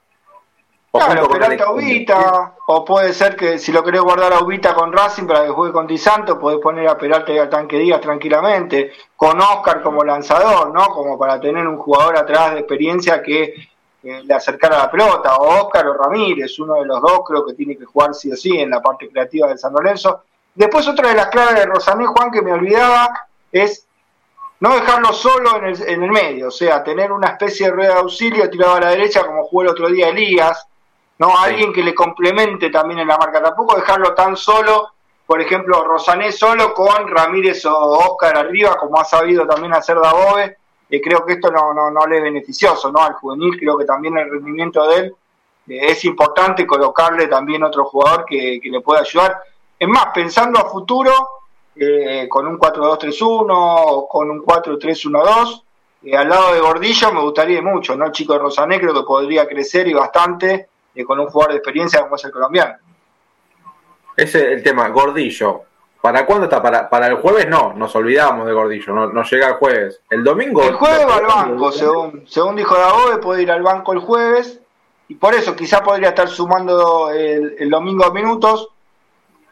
O claro, Peralta Ubita, o puede ser que si lo querés guardar a Ubita con Racing para que juegue con Di Santo, podés poner a Peralta y al Tanque Díaz tranquilamente, con Oscar como lanzador, ¿no? Como para tener un jugador atrás de experiencia que eh, le acercara la pelota, o Oscar o Ramírez, uno de los dos creo que tiene que jugar sí o sí en la parte creativa de San Lorenzo. Después otra de las claves de Rosané Juan que me olvidaba es no dejarlo solo en el, en el medio, o sea, tener una especie de rueda de auxilio tirado a la derecha como jugó el otro día Elías, no sí. alguien que le complemente también en la marca, tampoco dejarlo tan solo, por ejemplo, Rosané solo con Ramírez o Oscar arriba, como ha sabido también hacer Dabove, creo que esto no, no, no, le es beneficioso ¿no? al juvenil, creo que también el rendimiento de él eh, es importante colocarle también otro jugador que, que, le pueda ayudar. Es más, pensando a futuro, eh, con un 4-2-3-1 o con un 4-3-1-2, eh, al lado de Gordillo me gustaría mucho, ¿no? El chico de Rosané creo que podría crecer y bastante con un jugador de experiencia como es el colombiano. Ese es el tema, Gordillo. ¿Para cuándo está? Para, para el jueves no, nos olvidamos de Gordillo, no, no llega el jueves. El domingo. El jueves va al banco, según, según dijo Dagoe, puede ir al banco el jueves y por eso quizá podría estar sumando el, el domingo minutos.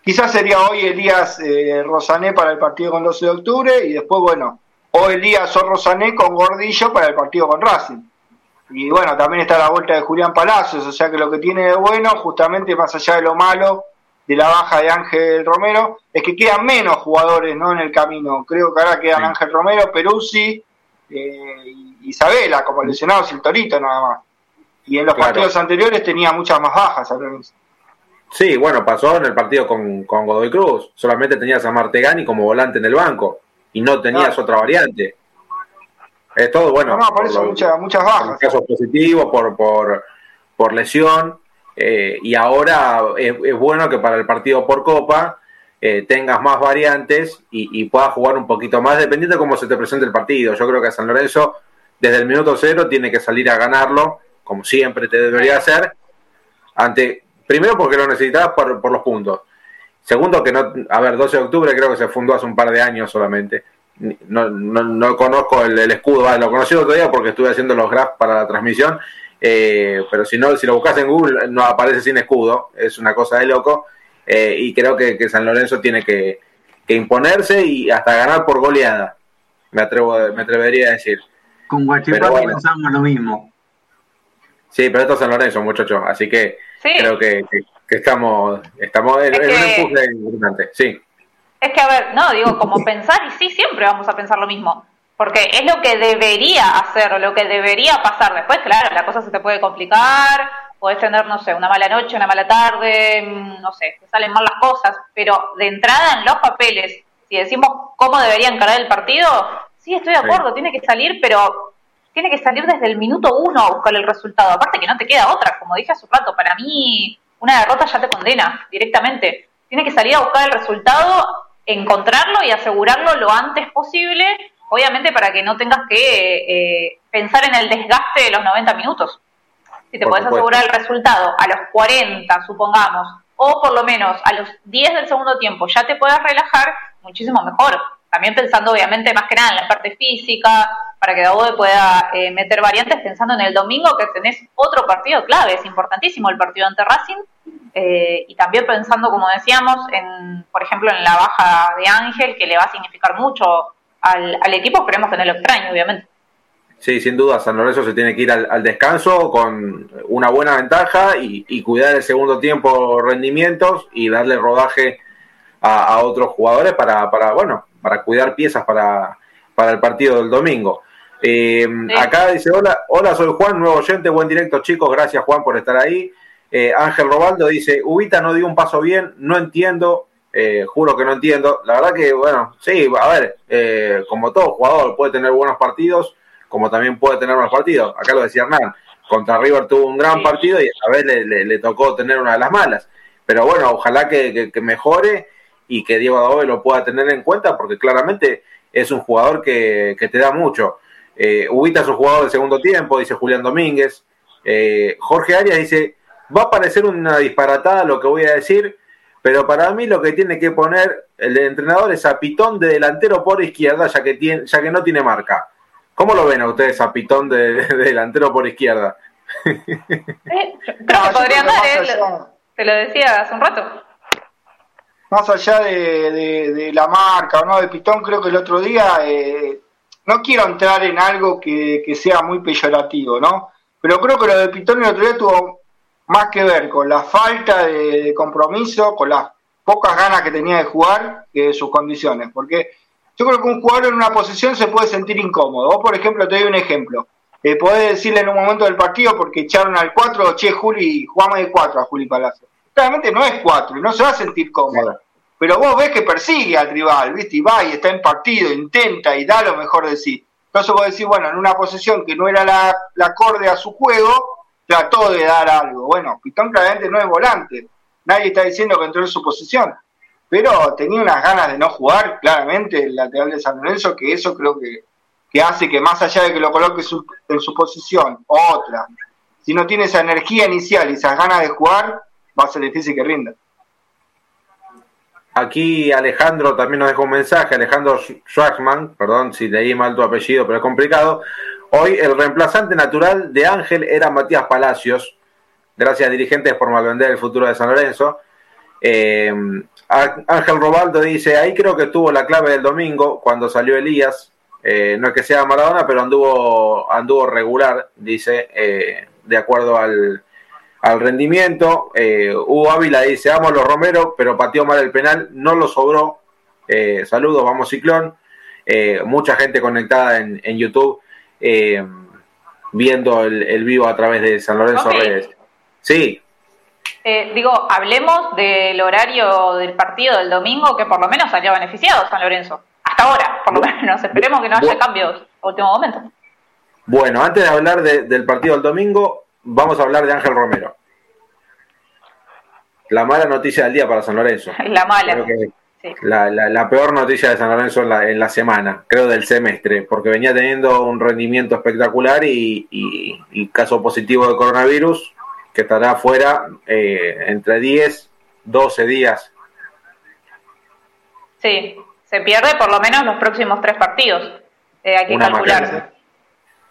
Quizás sería hoy Elías eh, Rosané para el partido con 12 de octubre y después, bueno, o Elías o Rosané con Gordillo para el partido con Racing. Y bueno, también está la vuelta de Julián Palacios, o sea que lo que tiene de bueno, justamente más allá de lo malo de la baja de Ángel Romero, es que quedan menos jugadores ¿no? en el camino. Creo que ahora quedan Ángel Romero, Peruzzi eh, y Isabela como lesionados y el Torito nada más. Y en los partidos anteriores tenía muchas más bajas. Sí, bueno, pasó en el partido con, con Godoy Cruz. Solamente tenías a Martegani como volante en el banco y no tenías otra variante. Es todo bueno. No, por, eso muchas, muchas bajas. Casos positivos, por, por, por lesión. Eh, y ahora es, bueno que para el partido por Copa eh, tengas más variantes y, y, puedas jugar un poquito más, dependiendo de cómo se te presente el partido. Yo creo que San Lorenzo, desde el minuto cero, tiene que salir a ganarlo, como siempre te debería hacer. Ante, primero porque lo necesitabas por, por los puntos. Segundo, que no, a ver, 12 de octubre creo que se fundó hace un par de años solamente. No, no, no conozco el, el escudo, vale, lo conocí otro día porque estuve haciendo los graphs para la transmisión eh, pero si no, si lo buscas en Google, no aparece sin escudo, es una cosa de loco. Eh, y creo que, San Lorenzo tiene que, imponerse y hasta ganar por goleada, me atrevo me atrevería a decir. Con Guachipato pensamos lo mismo. Sí, pero esto es San Lorenzo, muchachos, así que creo que, estamos, estamos en, un empuje importante. Sí. Es que, a ver, no, digo, como pensar, y sí, siempre vamos a pensar lo mismo porque es lo que debería hacer, lo que debería pasar. Después, claro, la cosa se te puede complicar, puedes tener, no sé, una mala noche, una mala tarde, mm, no sé, te salen mal las cosas, pero de entrada en los papeles, si decimos cómo debería encarar el partido, sí, estoy de acuerdo, tiene que salir, pero tiene que salir desde el minuto uno a buscar el resultado. Aparte que no te queda otra, como dije hace un rato, para mí una derrota ya te condena directamente. Tiene que salir a buscar el resultado, encontrarlo y asegurarlo lo antes posible obviamente para que no tengas que eh, pensar en el desgaste de los 90 minutos. Si te puedes asegurar el resultado a los 40, supongamos, o por lo menos a los 10 del segundo tiempo ya te puedas relajar, muchísimo mejor. También pensando obviamente más que nada en la parte física, para que Daud pueda eh, meter variantes, pensando en el domingo que tenés otro partido clave, es importantísimo el partido ante Racing, eh, y también pensando, como decíamos, en, por ejemplo, en la baja de Ángel, que le va a significar mucho al, equipo, esperemos que no lo extrañe, obviamente. Sí, sin duda, San Lorenzo se tiene que ir al, descanso con una buena ventaja y, cuidar el segundo tiempo rendimientos y darle rodaje a, otros jugadores para, para, bueno, para cuidar piezas para, para el partido del domingo. Eh, acá dice, hola, hola, soy Juan, nuevo oyente, buen directo chicos, gracias Juan por estar ahí. Eh, Ángel Robaldo dice, Ubita no dio un paso bien, no entiendo eh, juro que no entiendo. La verdad que, bueno, sí, a ver, eh, como todo jugador puede tener buenos partidos, como también puede tener malos partidos. Acá lo decía Hernán, contra River tuvo un gran partido y a ver le, le, tocó tener una de las malas. Pero bueno, ojalá que, mejore y que Diego Adobe lo pueda tener en cuenta porque claramente es un jugador que, te da mucho. Eh, Ubita es un jugador de segundo tiempo, dice Julián Domínguez. Eh, Jorge Arias dice, va a parecer una disparatada lo que voy a decir, pero para mí lo que tiene que poner el entrenador es a Pitón de delantero por izquierda, ya que, tiene, ya que no tiene marca. ¿Cómo lo ven a ustedes a Pitón de, delantero por izquierda? Eh, creo que podría andar, eh, te lo decía hace un rato. Más allá de, la marca o no de Pitón, creo que el otro día, eh, no quiero entrar en algo que, que sea muy peyorativo, ¿no? Pero creo que lo de Pitón el otro día tuvo más que ver con la falta de, compromiso, con las pocas ganas que tenía de jugar que sus condiciones. Porque yo creo que un jugador en una posición se puede sentir incómodo. Vos, por ejemplo, te doy un ejemplo. Eh, podés decirle en un momento del partido porque echaron al 4, che, Juli, jugamos de 4 a Juli Palacio. Claramente no es 4 y no se va a sentir cómodo. Pero vos ves que persigue al rival, ¿viste? Y va y está en partido, intenta y da lo mejor de sí. Entonces vos decís, bueno, en una posición que no era la, la acorde a su juego, trató de dar algo. Bueno, Pitón claramente no es volante. Nadie está diciendo que entró en su posición. Pero tenía unas ganas de no jugar, claramente, el lateral de San Lorenzo, que eso creo que, que hace que más allá de que lo coloque en su posición, otra, si no tiene esa energía inicial y esas ganas de jugar, va a ser difícil que rinda. aquí Alejandro también nos dejó un mensaje, Alejandro Schwarzman, perdón si leí mal tu apellido, pero es complicado. Hoy el reemplazante natural de Ángel era Matías Palacios, gracias a dirigentes por malvender el futuro de San Lorenzo. Eh, Ángel Robaldo dice, ahí creo que tuvo la clave del domingo cuando salió Elías. Eh, no es que sea Maradona, pero anduvo, anduvo regular, dice, eh, de acuerdo al, al rendimiento. Hugo Ávila dice, vamos los Romero, pero pateó mal el penal, no lo sobró. saludos, vamos Ciclón. mucha gente conectada en, en YouTube viendo el, el, vivo a través de San Lorenzo Redes. Sí, eh, digo, hablemos del horario del partido del domingo, que por lo menos salió beneficiado San Lorenzo. Hasta ahora, por lo menos. Esperemos que no haya cambios a último momento. Bueno, antes de hablar del partido del domingo, vamos a hablar de Ángel Romero. La mala noticia del día para San Lorenzo. La mala. La, peor noticia de San Lorenzo en la, en la, semana, creo del semestre, porque venía teniendo un rendimiento espectacular y, y caso positivo de coronavirus, que estará fuera eh, entre 10, 12 días. Sí, se pierde por lo menos los próximos tres partidos. Eh, hay que calcular.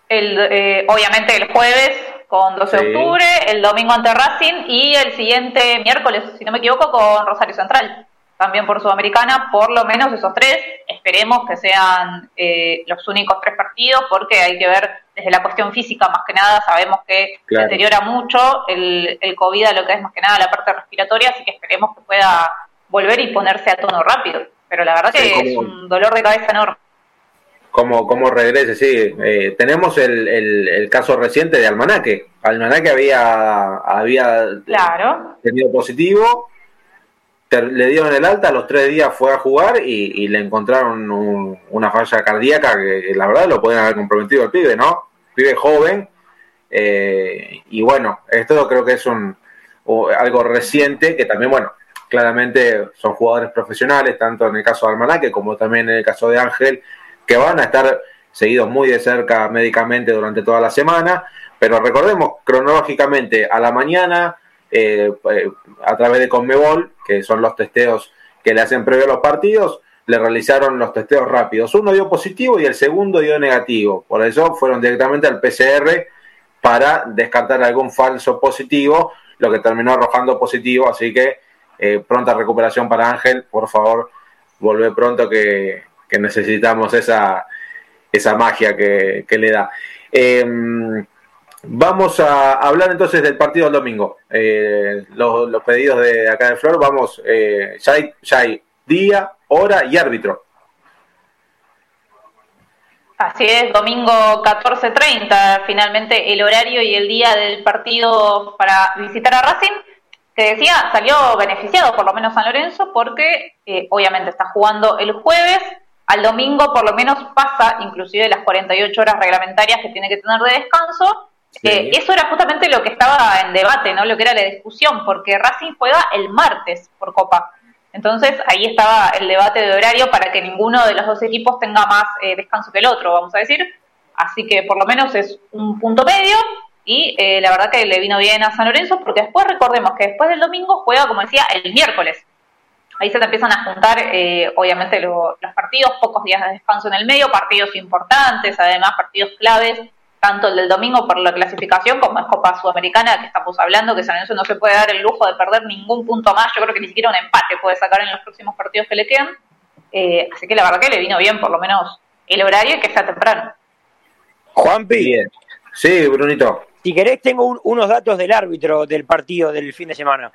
El, eh, obviamente el jueves con 12 de octubre, el domingo ante Racing y el siguiente miércoles, si no me equivoco, con Rosario Central también por Sudamericana, por lo menos esos tres. Esperemos que sean eh, los únicos tres partidos, porque hay que ver desde la cuestión física más que nada, sabemos que deteriora mucho el, el COVID a lo que es más que nada la parte respiratoria, así que esperemos que pueda volver y ponerse a tono rápido. Pero la verdad que es un dolor de cabeza enorme. Como, como regrese, sí. Eh, tenemos el, el, el, caso reciente de Almanaque. Almanaque había, había claro. tenido positivo, le dieron el alta, los tres días fue a jugar y, le encontraron una falla cardíaca que, la verdad lo pueden haber comprometido al pibe, ¿no? Pibe joven. Eh, y bueno, esto creo que es un algo reciente que también, bueno, claramente son jugadores profesionales, tanto en el caso de Almanaque como también en el caso de Ángel, que van a estar seguidos muy de cerca médicamente durante toda la semana. Pero recordemos, cronológicamente, a la mañana eh, eh, a través de Conmebol, que son los testeos que le hacen previo a los partidos, le realizaron los testeos rápidos. Uno dio positivo y el segundo dio negativo. Por eso fueron directamente al PCR para descartar algún falso positivo, lo que terminó arrojando positivo. Así que eh, pronta recuperación para Ángel. Por favor, vuelve pronto que, necesitamos esa, esa magia que, le da. Eh, Vamos a hablar entonces del partido del domingo. Eh, los, pedidos de acá de Flor, vamos, eh, ya, hay, día, hora y árbitro. Así es, domingo 14.30, finalmente el horario y el día del partido para visitar a Racing, que decía, salió beneficiado por lo menos San Lorenzo porque eh, obviamente está jugando el jueves, al domingo por lo menos pasa inclusive las 48 horas reglamentarias que tiene que tener de descanso eh, eso era justamente lo que estaba en debate, ¿no? Lo que era la discusión, porque Racing juega el martes por Copa. Entonces ahí estaba el debate de horario para que ninguno de los dos equipos tenga más eh, descanso que el otro, vamos a decir. Así que por lo menos es un punto medio y eh, la verdad que le vino bien a San Lorenzo porque después recordemos que después del domingo juega, como decía, el miércoles. Ahí se te empiezan a juntar, obviamente, los partidos, pocos días de descanso en el medio, partidos importantes, además partidos claves tanto el del domingo por la clasificación como es Copa Sudamericana que estamos hablando, que San Lorenzo no se puede dar el lujo de perder ningún punto más, yo creo que ni siquiera un empate puede sacar en los próximos partidos que le quedan, eh, así que la verdad que le vino bien por lo menos el horario y que sea temprano. Juanpi. Sí, Brunito. Si querés tengo unos datos del árbitro del partido del fin de semana.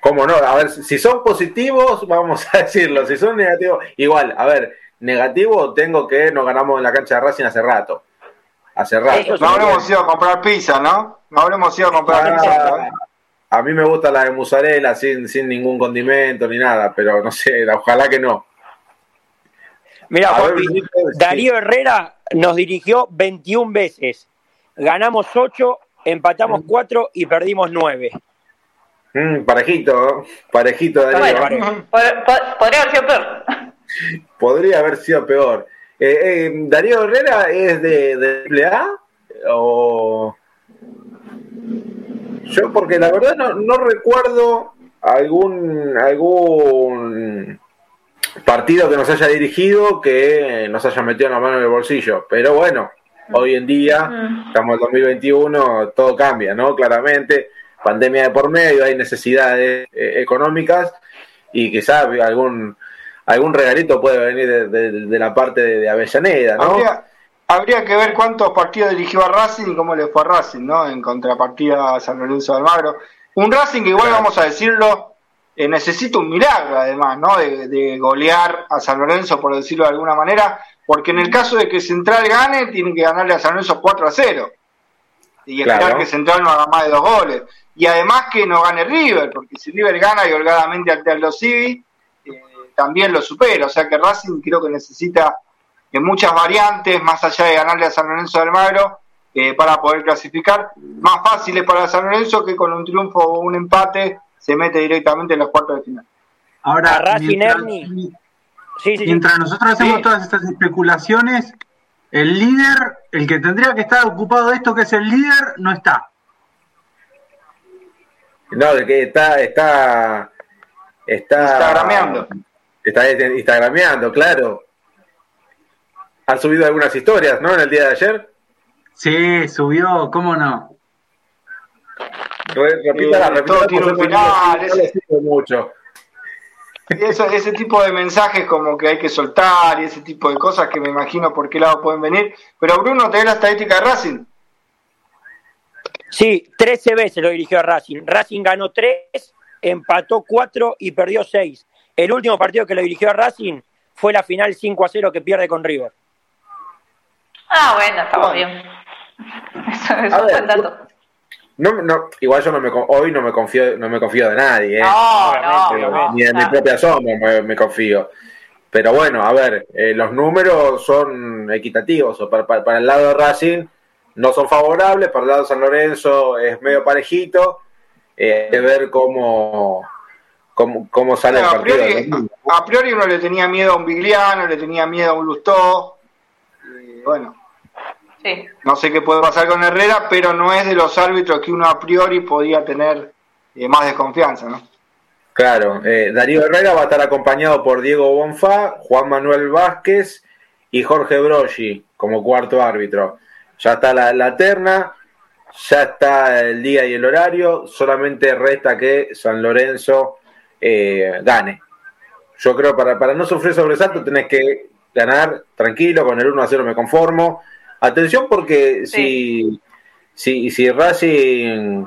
¿Cómo no? A ver, si son positivos, vamos a decirlo. Si son negativos, igual, a ver, negativo tengo que nos ganamos en la cancha de Racing hace rato hace rato. No habremos ido a comprar pizza, ¿no? No habremos ido a comprar ah, pizza. A mí me gusta la de mozzarella sin, sin ningún condimento ni nada, pero no sé, ojalá que no. Mira, Darío Herrera nos dirigió 21 veces. Ganamos 8, empatamos 4 mm. y perdimos 9. Mm, parejito, parejito Darío. podría haber sido peor. Podría haber sido peor. Eh, eh, Darío Herrera es de, de A o yo porque la verdad no, no recuerdo algún algún partido que nos haya dirigido que nos haya metido la mano en el bolsillo. Pero bueno, hoy en día, estamos en 2021, todo cambia, ¿no? Claramente, pandemia de por medio, hay necesidades eh, económicas y quizás algún algún regalito puede venir de, la parte de, Avellaneda, ¿no? Habría, que ver cuántos partidos dirigió a Racing y cómo le fue a Racing, ¿no? En contrapartida a San Lorenzo de Almagro. Un Racing que igual, vamos a decirlo, eh, necesita un milagro además, ¿no? De, golear a San Lorenzo, por decirlo de alguna manera, porque en el caso de que Central gane, tiene que ganarle a San Lorenzo 4 a 0. Y esperar que Central no haga más de dos goles. Y además que no gane River, porque si River gana y holgadamente ante Aldo Civi, también lo supera. O sea que Racing creo que necesita eh, muchas variantes, más allá de ganarle a San Lorenzo del Magro, eh, para poder clasificar. Más fáciles para San Lorenzo que con un triunfo o un empate se mete directamente en los cuartos de final. Ahora, mientras, mientras nosotros hacemos todas estas especulaciones, el líder, el que tendría que estar ocupado de esto, que es el líder, no está. No, el que está, está, está Instagrameando. Está instagrameando, claro. Han subido algunas historias, ¿no? En el día de ayer. Sí, subió, ¿cómo no? repita, todo tiene un final. Ese, mucho. Eso, ese tipo de mensajes como que hay que soltar y ese tipo de cosas que me imagino por qué lado pueden venir. Pero Bruno, ¿te da la estadística de Racing? Sí, 13 veces lo dirigió a Racing. Racing ganó 3, empató 4 y perdió 6. El último partido que lo dirigió a Racing fue la final 5 a 0 que pierde con River. Ah, bueno, estamos bien. Eso, es dato. No, no, igual yo no me, hoy no me confío, no me confío de nadie, ¿eh? no, ni de mi propia sombra me, confío. Pero bueno, a ver, eh, los números son equitativos. Para, para, el lado de Racing no son favorables, para el lado de San Lorenzo es medio parejito. Eh, hay que ver cómo, cómo, cómo sale el partido. A priori, uno le tenía miedo a un Vigliano, le tenía miedo a un Lustó. Bueno, sí. no sé qué puede pasar con Herrera, pero no es de los árbitros que uno a priori podía tener eh, más desconfianza, ¿no? Claro, eh, Darío Herrera va a estar acompañado por Diego Bonfá, Juan Manuel Vázquez y Jorge Broggi como cuarto árbitro. Ya está la, la terna, ya está el día y el horario, solamente resta que San Lorenzo eh, gane. Yo creo para, para no sufrir sobresalto tenés que ganar tranquilo, con el 1 a 0 me conformo. Atención porque si, si, si Racing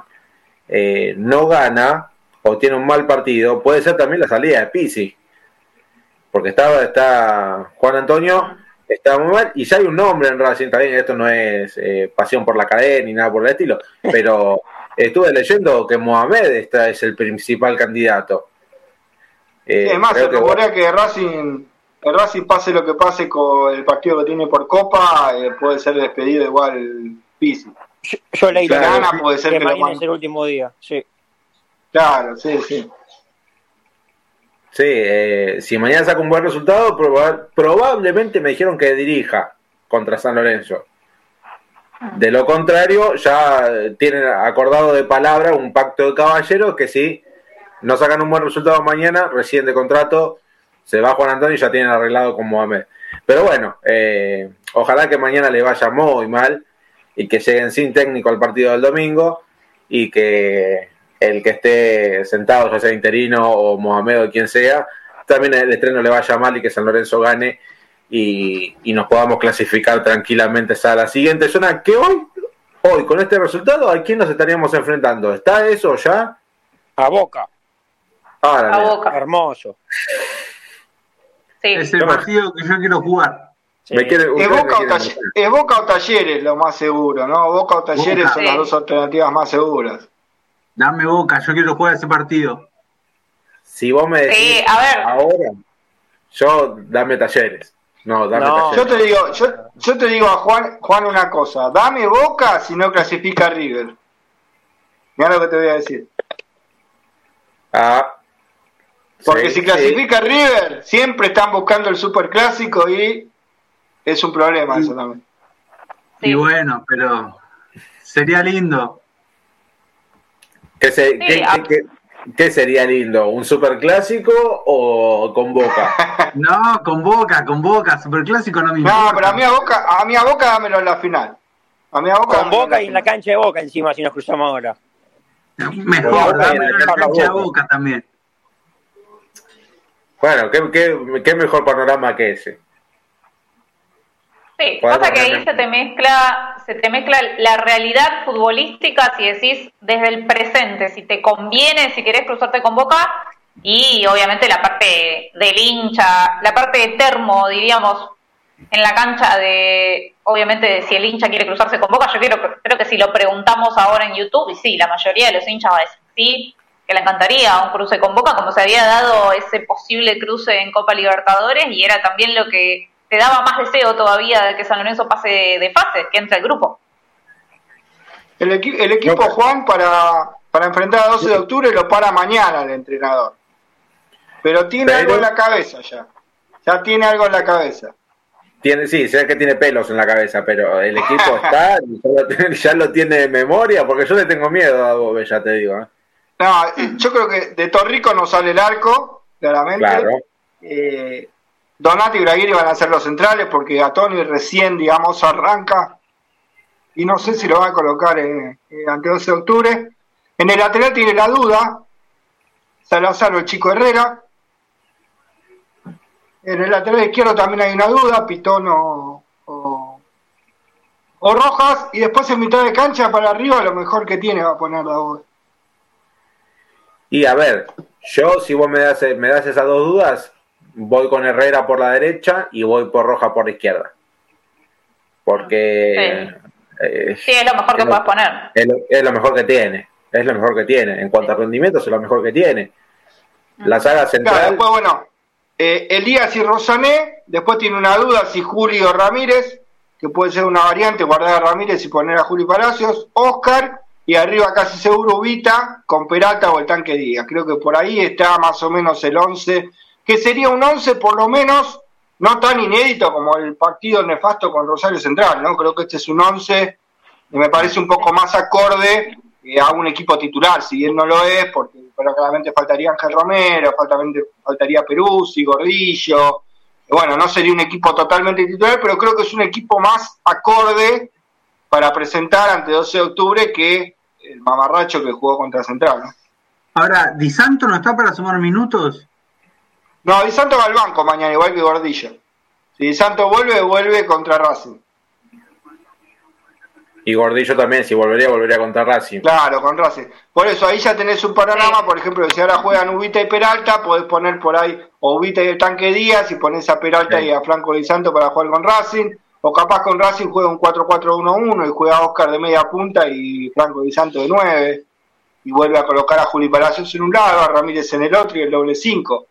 eh, no gana o tiene un mal partido, puede ser también la salida de Pisi. Porque estaba, está Juan Antonio, está muy mal, y ya hay un nombre en Racing, también esto no es eh, pasión por la cadena ni nada por el estilo, pero estuve leyendo que Mohamed está, es el principal candidato. Eh, además, se rumorea que Racing, el Racing pase lo que pase con el partido que tiene por Copa, eh, puede ser despedido igual Pisi. Yo, yo leí gana, puede ser que, es el último día, sí. Claro, sí, sí. Sí, eh, si mañana saca un buen resultado, probablemente me dijeron que dirija contra San Lorenzo. De lo contrario, ya tienen acordado de palabra un pacto de caballeros que sí no sacan un buen resultado mañana, recién de contrato, se va Juan Antonio y ya tienen arreglado con Mohamed. Pero bueno, eh, ojalá que mañana le vaya muy mal y que lleguen sin técnico al partido del domingo y que el que esté sentado, ya sea interino o Mohamed o quien sea, también el estreno le vaya mal y que San Lorenzo gane y, nos podamos clasificar tranquilamente a la siguiente zona. Que hoy, hoy con este resultado, ¿a quién nos estaríamos enfrentando? ¿Está eso ya? A Boca. A Boca. Hermoso. Es el partido que yo quiero jugar. es, Boca o Talleres lo más seguro, ¿no? Boca o Talleres son las dos alternativas más seguras. Dame Boca, yo quiero jugar ese partido. Si vos me decís ahora, yo dame Talleres. No, dame Talleres. Yo te digo, yo, yo te digo a Juan, Juan una cosa, dame Boca si no clasifica River. Mira lo que te voy a decir. Ah, porque si clasifica River, siempre están buscando el super clásico y es un problema eso también. Y bueno, pero sería lindo. Se, ¿Qué sería lindo? ¿Un superclásico o con Boca? no, con Boca, con Boca, superclásico no me importa. No, pero a mí a Boca, a mí a Boca dámelo en la final. A mí a Boca con Boca y en la cancha de Boca encima si nos cruzamos ahora. Mejor, dámelo en la cancha de Boca también. Bueno, ¿qué, qué, qué mejor panorama que ese? Sí, pasa que ahí se te mezcla, se te mezcla la realidad futbolística, si decís desde el presente, si te conviene, si querés cruzarte con Boca, y obviamente la parte del hincha, la parte de termo, diríamos, en la cancha de, obviamente, si el hincha quiere cruzarse con Boca, yo quiero, creo que si lo preguntamos ahora en YouTube, y sí, la mayoría de los hinchas va a decir sí, que le encantaría un cruce con Boca, como se había dado ese posible cruce en Copa Libertadores, y era también lo que te daba más deseo todavía de que San Lorenzo pase de, fase, que entre el grupo. El, el equipo Juan para, para enfrentar a 12 de octubre lo para mañana el entrenador. Pero tiene algo en la cabeza ya. Ya tiene algo en la cabeza. Tiene, sí, sé que tiene pelos en la cabeza, pero el equipo está, ya lo, tiene de memoria, porque yo le tengo miedo a Bobe, ya te digo. ¿eh? No, eh, yo creo que de Torrico no sale el arco, claramente. Claro. Eh, Donati y Braguiri van a ser los centrales porque Gatoni recién, digamos, arranca y no sé si lo va a colocar en, ante 12 de octubre. En el lateral tiene la duda Salazar o el Chico Herrera. En el lateral izquierdo también hay una duda, Pitón o, o, Rojas. Y después en mitad de cancha para arriba lo mejor que tiene va a poner la voz. Y a ver, yo si vos me das, me das esas dos dudas, voy con Herrera por la derecha y voy por Roja por la izquierda. Porque... Sí, es lo mejor que puedes poner. Es lo, mejor que tiene. Es lo mejor que tiene. En cuanto a rendimiento, es lo mejor que tiene. La saga central... después, bueno, eh, Elías y Rosané. Después tiene una duda si Julio Ramírez, que puede ser una variante, guardar a Ramírez y poner a Julio Palacios. Oscar y arriba casi seguro Ubita con Peralta o el tanque Díaz. Creo que por ahí está más o menos el 11 que sería un 11 por lo menos no tan inédito como el partido nefasto con Rosario Central, ¿no? Creo que este es un 11 y me parece un poco más acorde eh, a un equipo titular, si bien no lo es, porque pero claramente faltaría Ángel Romero, faltaría Peruzzi, Gordillo, bueno, no sería un equipo totalmente titular, pero creo que es un equipo más acorde para presentar ante 12 de octubre que el mamarracho que jugó contra Central, ¿no? Ahora, ¿Di Santo no está para sumar minutos? No, Di Santo va al banco mañana, igual que Gordillo. Si Di Santo vuelve, vuelve contra Racing. Y Gordillo también, si volvería, volvería contra Racing. Claro, con Racing. Por eso ahí ya tenés un panorama, por ejemplo, si ahora juegan Ubita y Peralta, podés poner por ahí o Ubita y el tanque Díaz y ponés a Peralta y a Franco Di Santo para jugar con Racing. O capaz con Racing juega un 4-4-1-1 y juega Oscar de media punta y Franco Di Santo de 9. Y vuelve a colocar a Juli Palacios en un lado, a Ramírez en el otro y el doble 5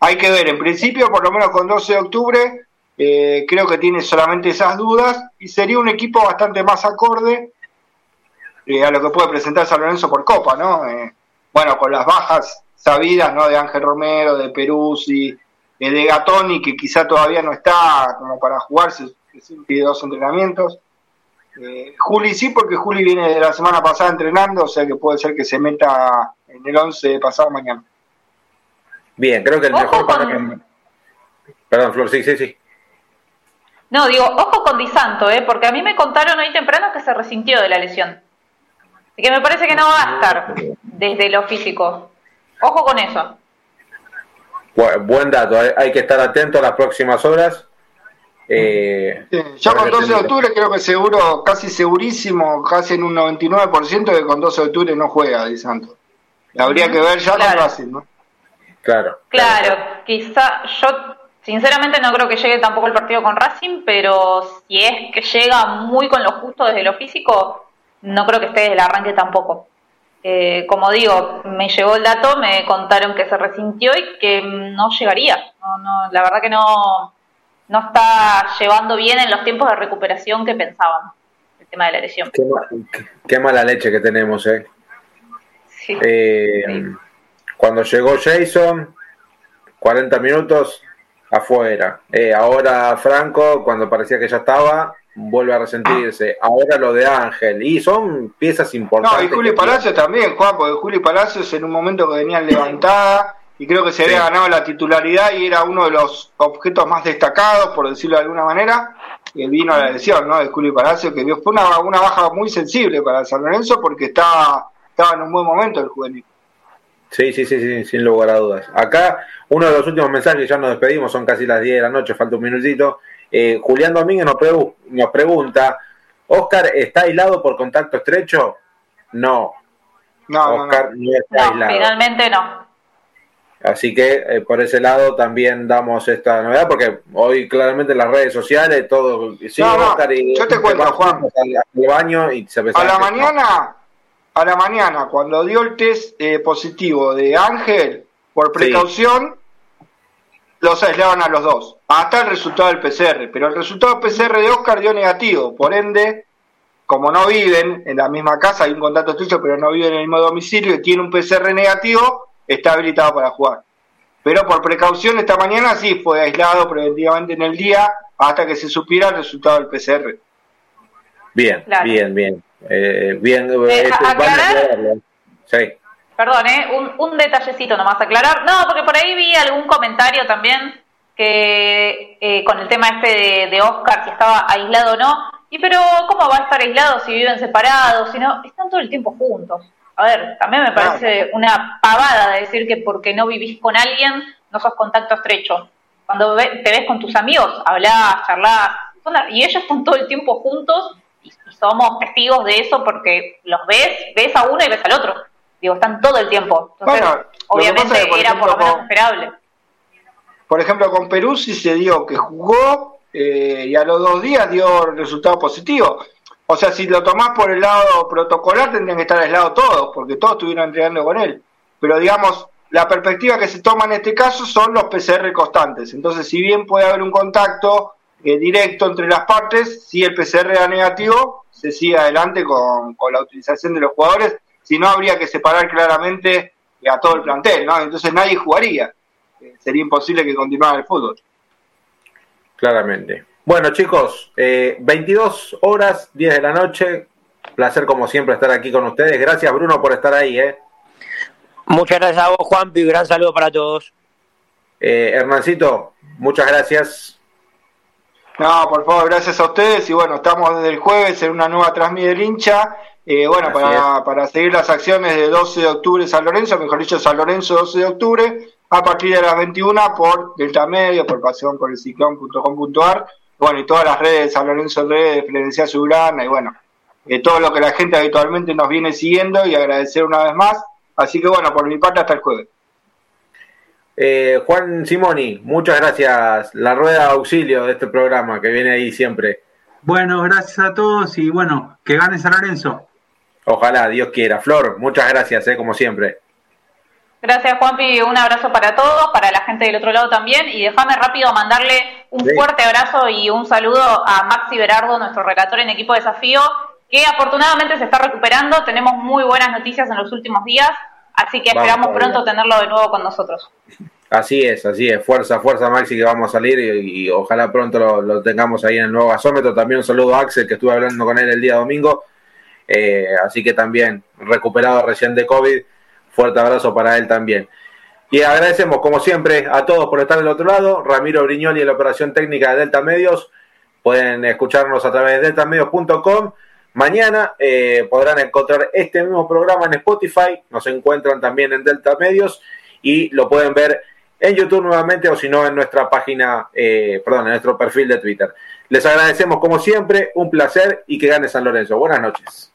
hay que ver, en principio, por lo menos con 12 de octubre, eh, creo que tiene solamente esas dudas y sería un equipo bastante más acorde eh, a lo que puede presentar San Lorenzo por Copa, ¿no? Eh, bueno, con las bajas sabidas, ¿no? De Ángel Romero, de Peruzzi, de Gatoni, que quizá todavía no está como para jugarse, tiene dos entrenamientos. Juli sí, porque Juli viene de la semana pasada entrenando, o sea que puede ser que se meta en el 11 pasado mañana. Bien, creo que el mejor Perdón, Flor, sí, sí, sí. No, digo, ojo con Di Santo, ¿eh? porque a mí me contaron hoy temprano que se resintió de la lesión. Y que me parece que no va a estar desde lo físico. Ojo con eso. Buen dato, hay, que estar atento a las próximas horas. Eh, ya con 12 de octubre creo que seguro, casi segurísimo, casi en un 99% que con 12 de octubre no juega Di Santo. Habría que ver ya claro. con Racing, ¿no? Claro. Claro, quizá yo sinceramente no creo que llegue tampoco el partido con Racing, pero si es que llega muy con lo justo desde lo físico, no creo que esté desde el arranque tampoco. Eh, como digo, me llegó el dato, me contaron que se resintió y que no llegaría. No, no, la verdad que no, no está llevando bien en los tiempos de recuperación que pensaban el tema de la lesión. Qué, mala leche que tenemos, ¿eh? sí. eh cuando llegó Jason, 40 minutos afuera. Eh, ahora Franco, cuando parecía que ya estaba, vuelve a resentirse. Ahora lo de Ángel. Y son piezas importantes. No, y Juli Palacios también, Juan, porque Juli Palacios en un momento que venían levantada y creo que se había ganado la titularidad y era uno de los objetos más destacados, por decirlo de alguna manera, y vino a la lesión ¿no? de Juli Palacios, que fue una, una baja muy sensible para San Lorenzo porque estaba, estaba en un buen momento el juvenil. Sí, sí, sí, sí, sin lugar a dudas. Acá, uno de los últimos mensajes, ya nos despedimos, son casi las 10 de la noche, falta un minutito. Eh, Julián Domínguez nos, nos pregunta, ¿Oscar está aislado por contacto estrecho? No. No, Oscar no, está aislado. Finalmente no. Así que eh, por ese lado también damos esta novedad, porque hoy claramente en las redes sociales todo... Sí, Oscar y, yo te cuento, Juan. baño y se a la mañana a la mañana, cuando dio el test eh, positivo de Ángel, por precaución, los aislaban a los dos, hasta el resultado del PCR. Pero el resultado del PCR de Oscar dio negativo, por ende, como no viven en la misma casa, hay un contacto estrecho, pero no viven en el mismo domicilio y tiene un PCR negativo, está habilitado para jugar. Pero por precaución, esta mañana sí fue aislado preventivamente en el día hasta que se supiera el resultado del PCR. Bien, bien, bien. Eh, bien, eh, este, aclarar, sí. Perdón, eh, un, un, detallecito nomás aclarar. No, porque por ahí vi algún comentario también que eh, con el tema este de, Oscar, si estaba aislado o no. Y pero, ¿cómo va a estar aislado si viven separados? Si no, están todo el tiempo juntos. A ver, también me parece una pavada de decir que porque no vivís con alguien no sos contacto estrecho. Cuando te ves con tus amigos, hablás, charlás, y ellos están todo el tiempo juntos y, somos testigos de eso porque los ves, ves a uno y ves al otro. Digo, están todo el tiempo. Entonces, obviamente era por lo menos esperable. Por ejemplo, con Perú sí se dio que jugó eh, y a los dos días dio resultado positivo. O sea, si lo tomás por el lado protocolar, tendrían que estar aislados todos, porque todos estuvieron entrenando con él. Pero digamos, la perspectiva que se toma en este caso son los PCR constantes. Entonces, si bien puede haber un contacto eh, directo entre las partes, si el PCR da negativo, se sigue adelante con, la utilización de los jugadores, si no habría que separar claramente a todo el plantel, ¿no? Entonces nadie jugaría, eh, sería imposible que continuara el fútbol. Claramente. Bueno chicos, eh, 22 horas, 10 de la noche, placer como siempre estar aquí con ustedes, gracias Bruno por estar ahí, ¿eh? Muchas gracias a vos Juanpi, gran saludo para todos. Eh, Hernancito, muchas gracias. No, por favor, gracias a ustedes. Y bueno, estamos desde el jueves en una nueva transmisión del hincha. Eh, bueno, para, para, seguir las acciones de 12 de octubre San Lorenzo, mejor dicho, San Lorenzo 12 de octubre, a partir de las 21 por Delta Medio, por pasión por el ciclón.com.ar, bueno, y todas las redes de San Lorenzo Redes, Florencia Sublana, y bueno, eh, todo lo que la gente habitualmente nos viene siguiendo y agradecer una vez más. Así que bueno, por mi parte hasta el jueves. Eh, Juan Simoni, muchas gracias. La rueda de auxilio de este programa que viene ahí siempre. Bueno, gracias a todos y bueno, que gane San Lorenzo. Ojalá, Dios quiera. Flor, muchas gracias, eh, como siempre. Gracias, Juanpi. Un abrazo para todos, para la gente del otro lado también. Y déjame rápido mandarle un fuerte abrazo y un saludo a Maxi Berardo, nuestro relator en equipo desafío, que afortunadamente se está recuperando. Tenemos muy buenas noticias en los últimos días. Así que esperamos pronto tenerlo de nuevo con nosotros. Así es, así es. Fuerza, fuerza Maxi que vamos a salir y, ojalá pronto lo, tengamos ahí en el nuevo gasómetro. También un saludo a Axel que estuve hablando con él el día domingo. Eh, así que también recuperado recién de COVID. Fuerte abrazo para él también. Y agradecemos, como siempre, a todos por estar del otro lado. Ramiro Briñoli en la operación técnica de Delta Medios. Pueden escucharnos a través de deltamedios.com Mañana eh, podrán encontrar este mismo programa en Spotify, nos encuentran también en Delta Medios y lo pueden ver en YouTube nuevamente o si no en nuestra página, eh, perdón, en nuestro perfil de Twitter. Les agradecemos como siempre, un placer y que gane San Lorenzo. Buenas noches.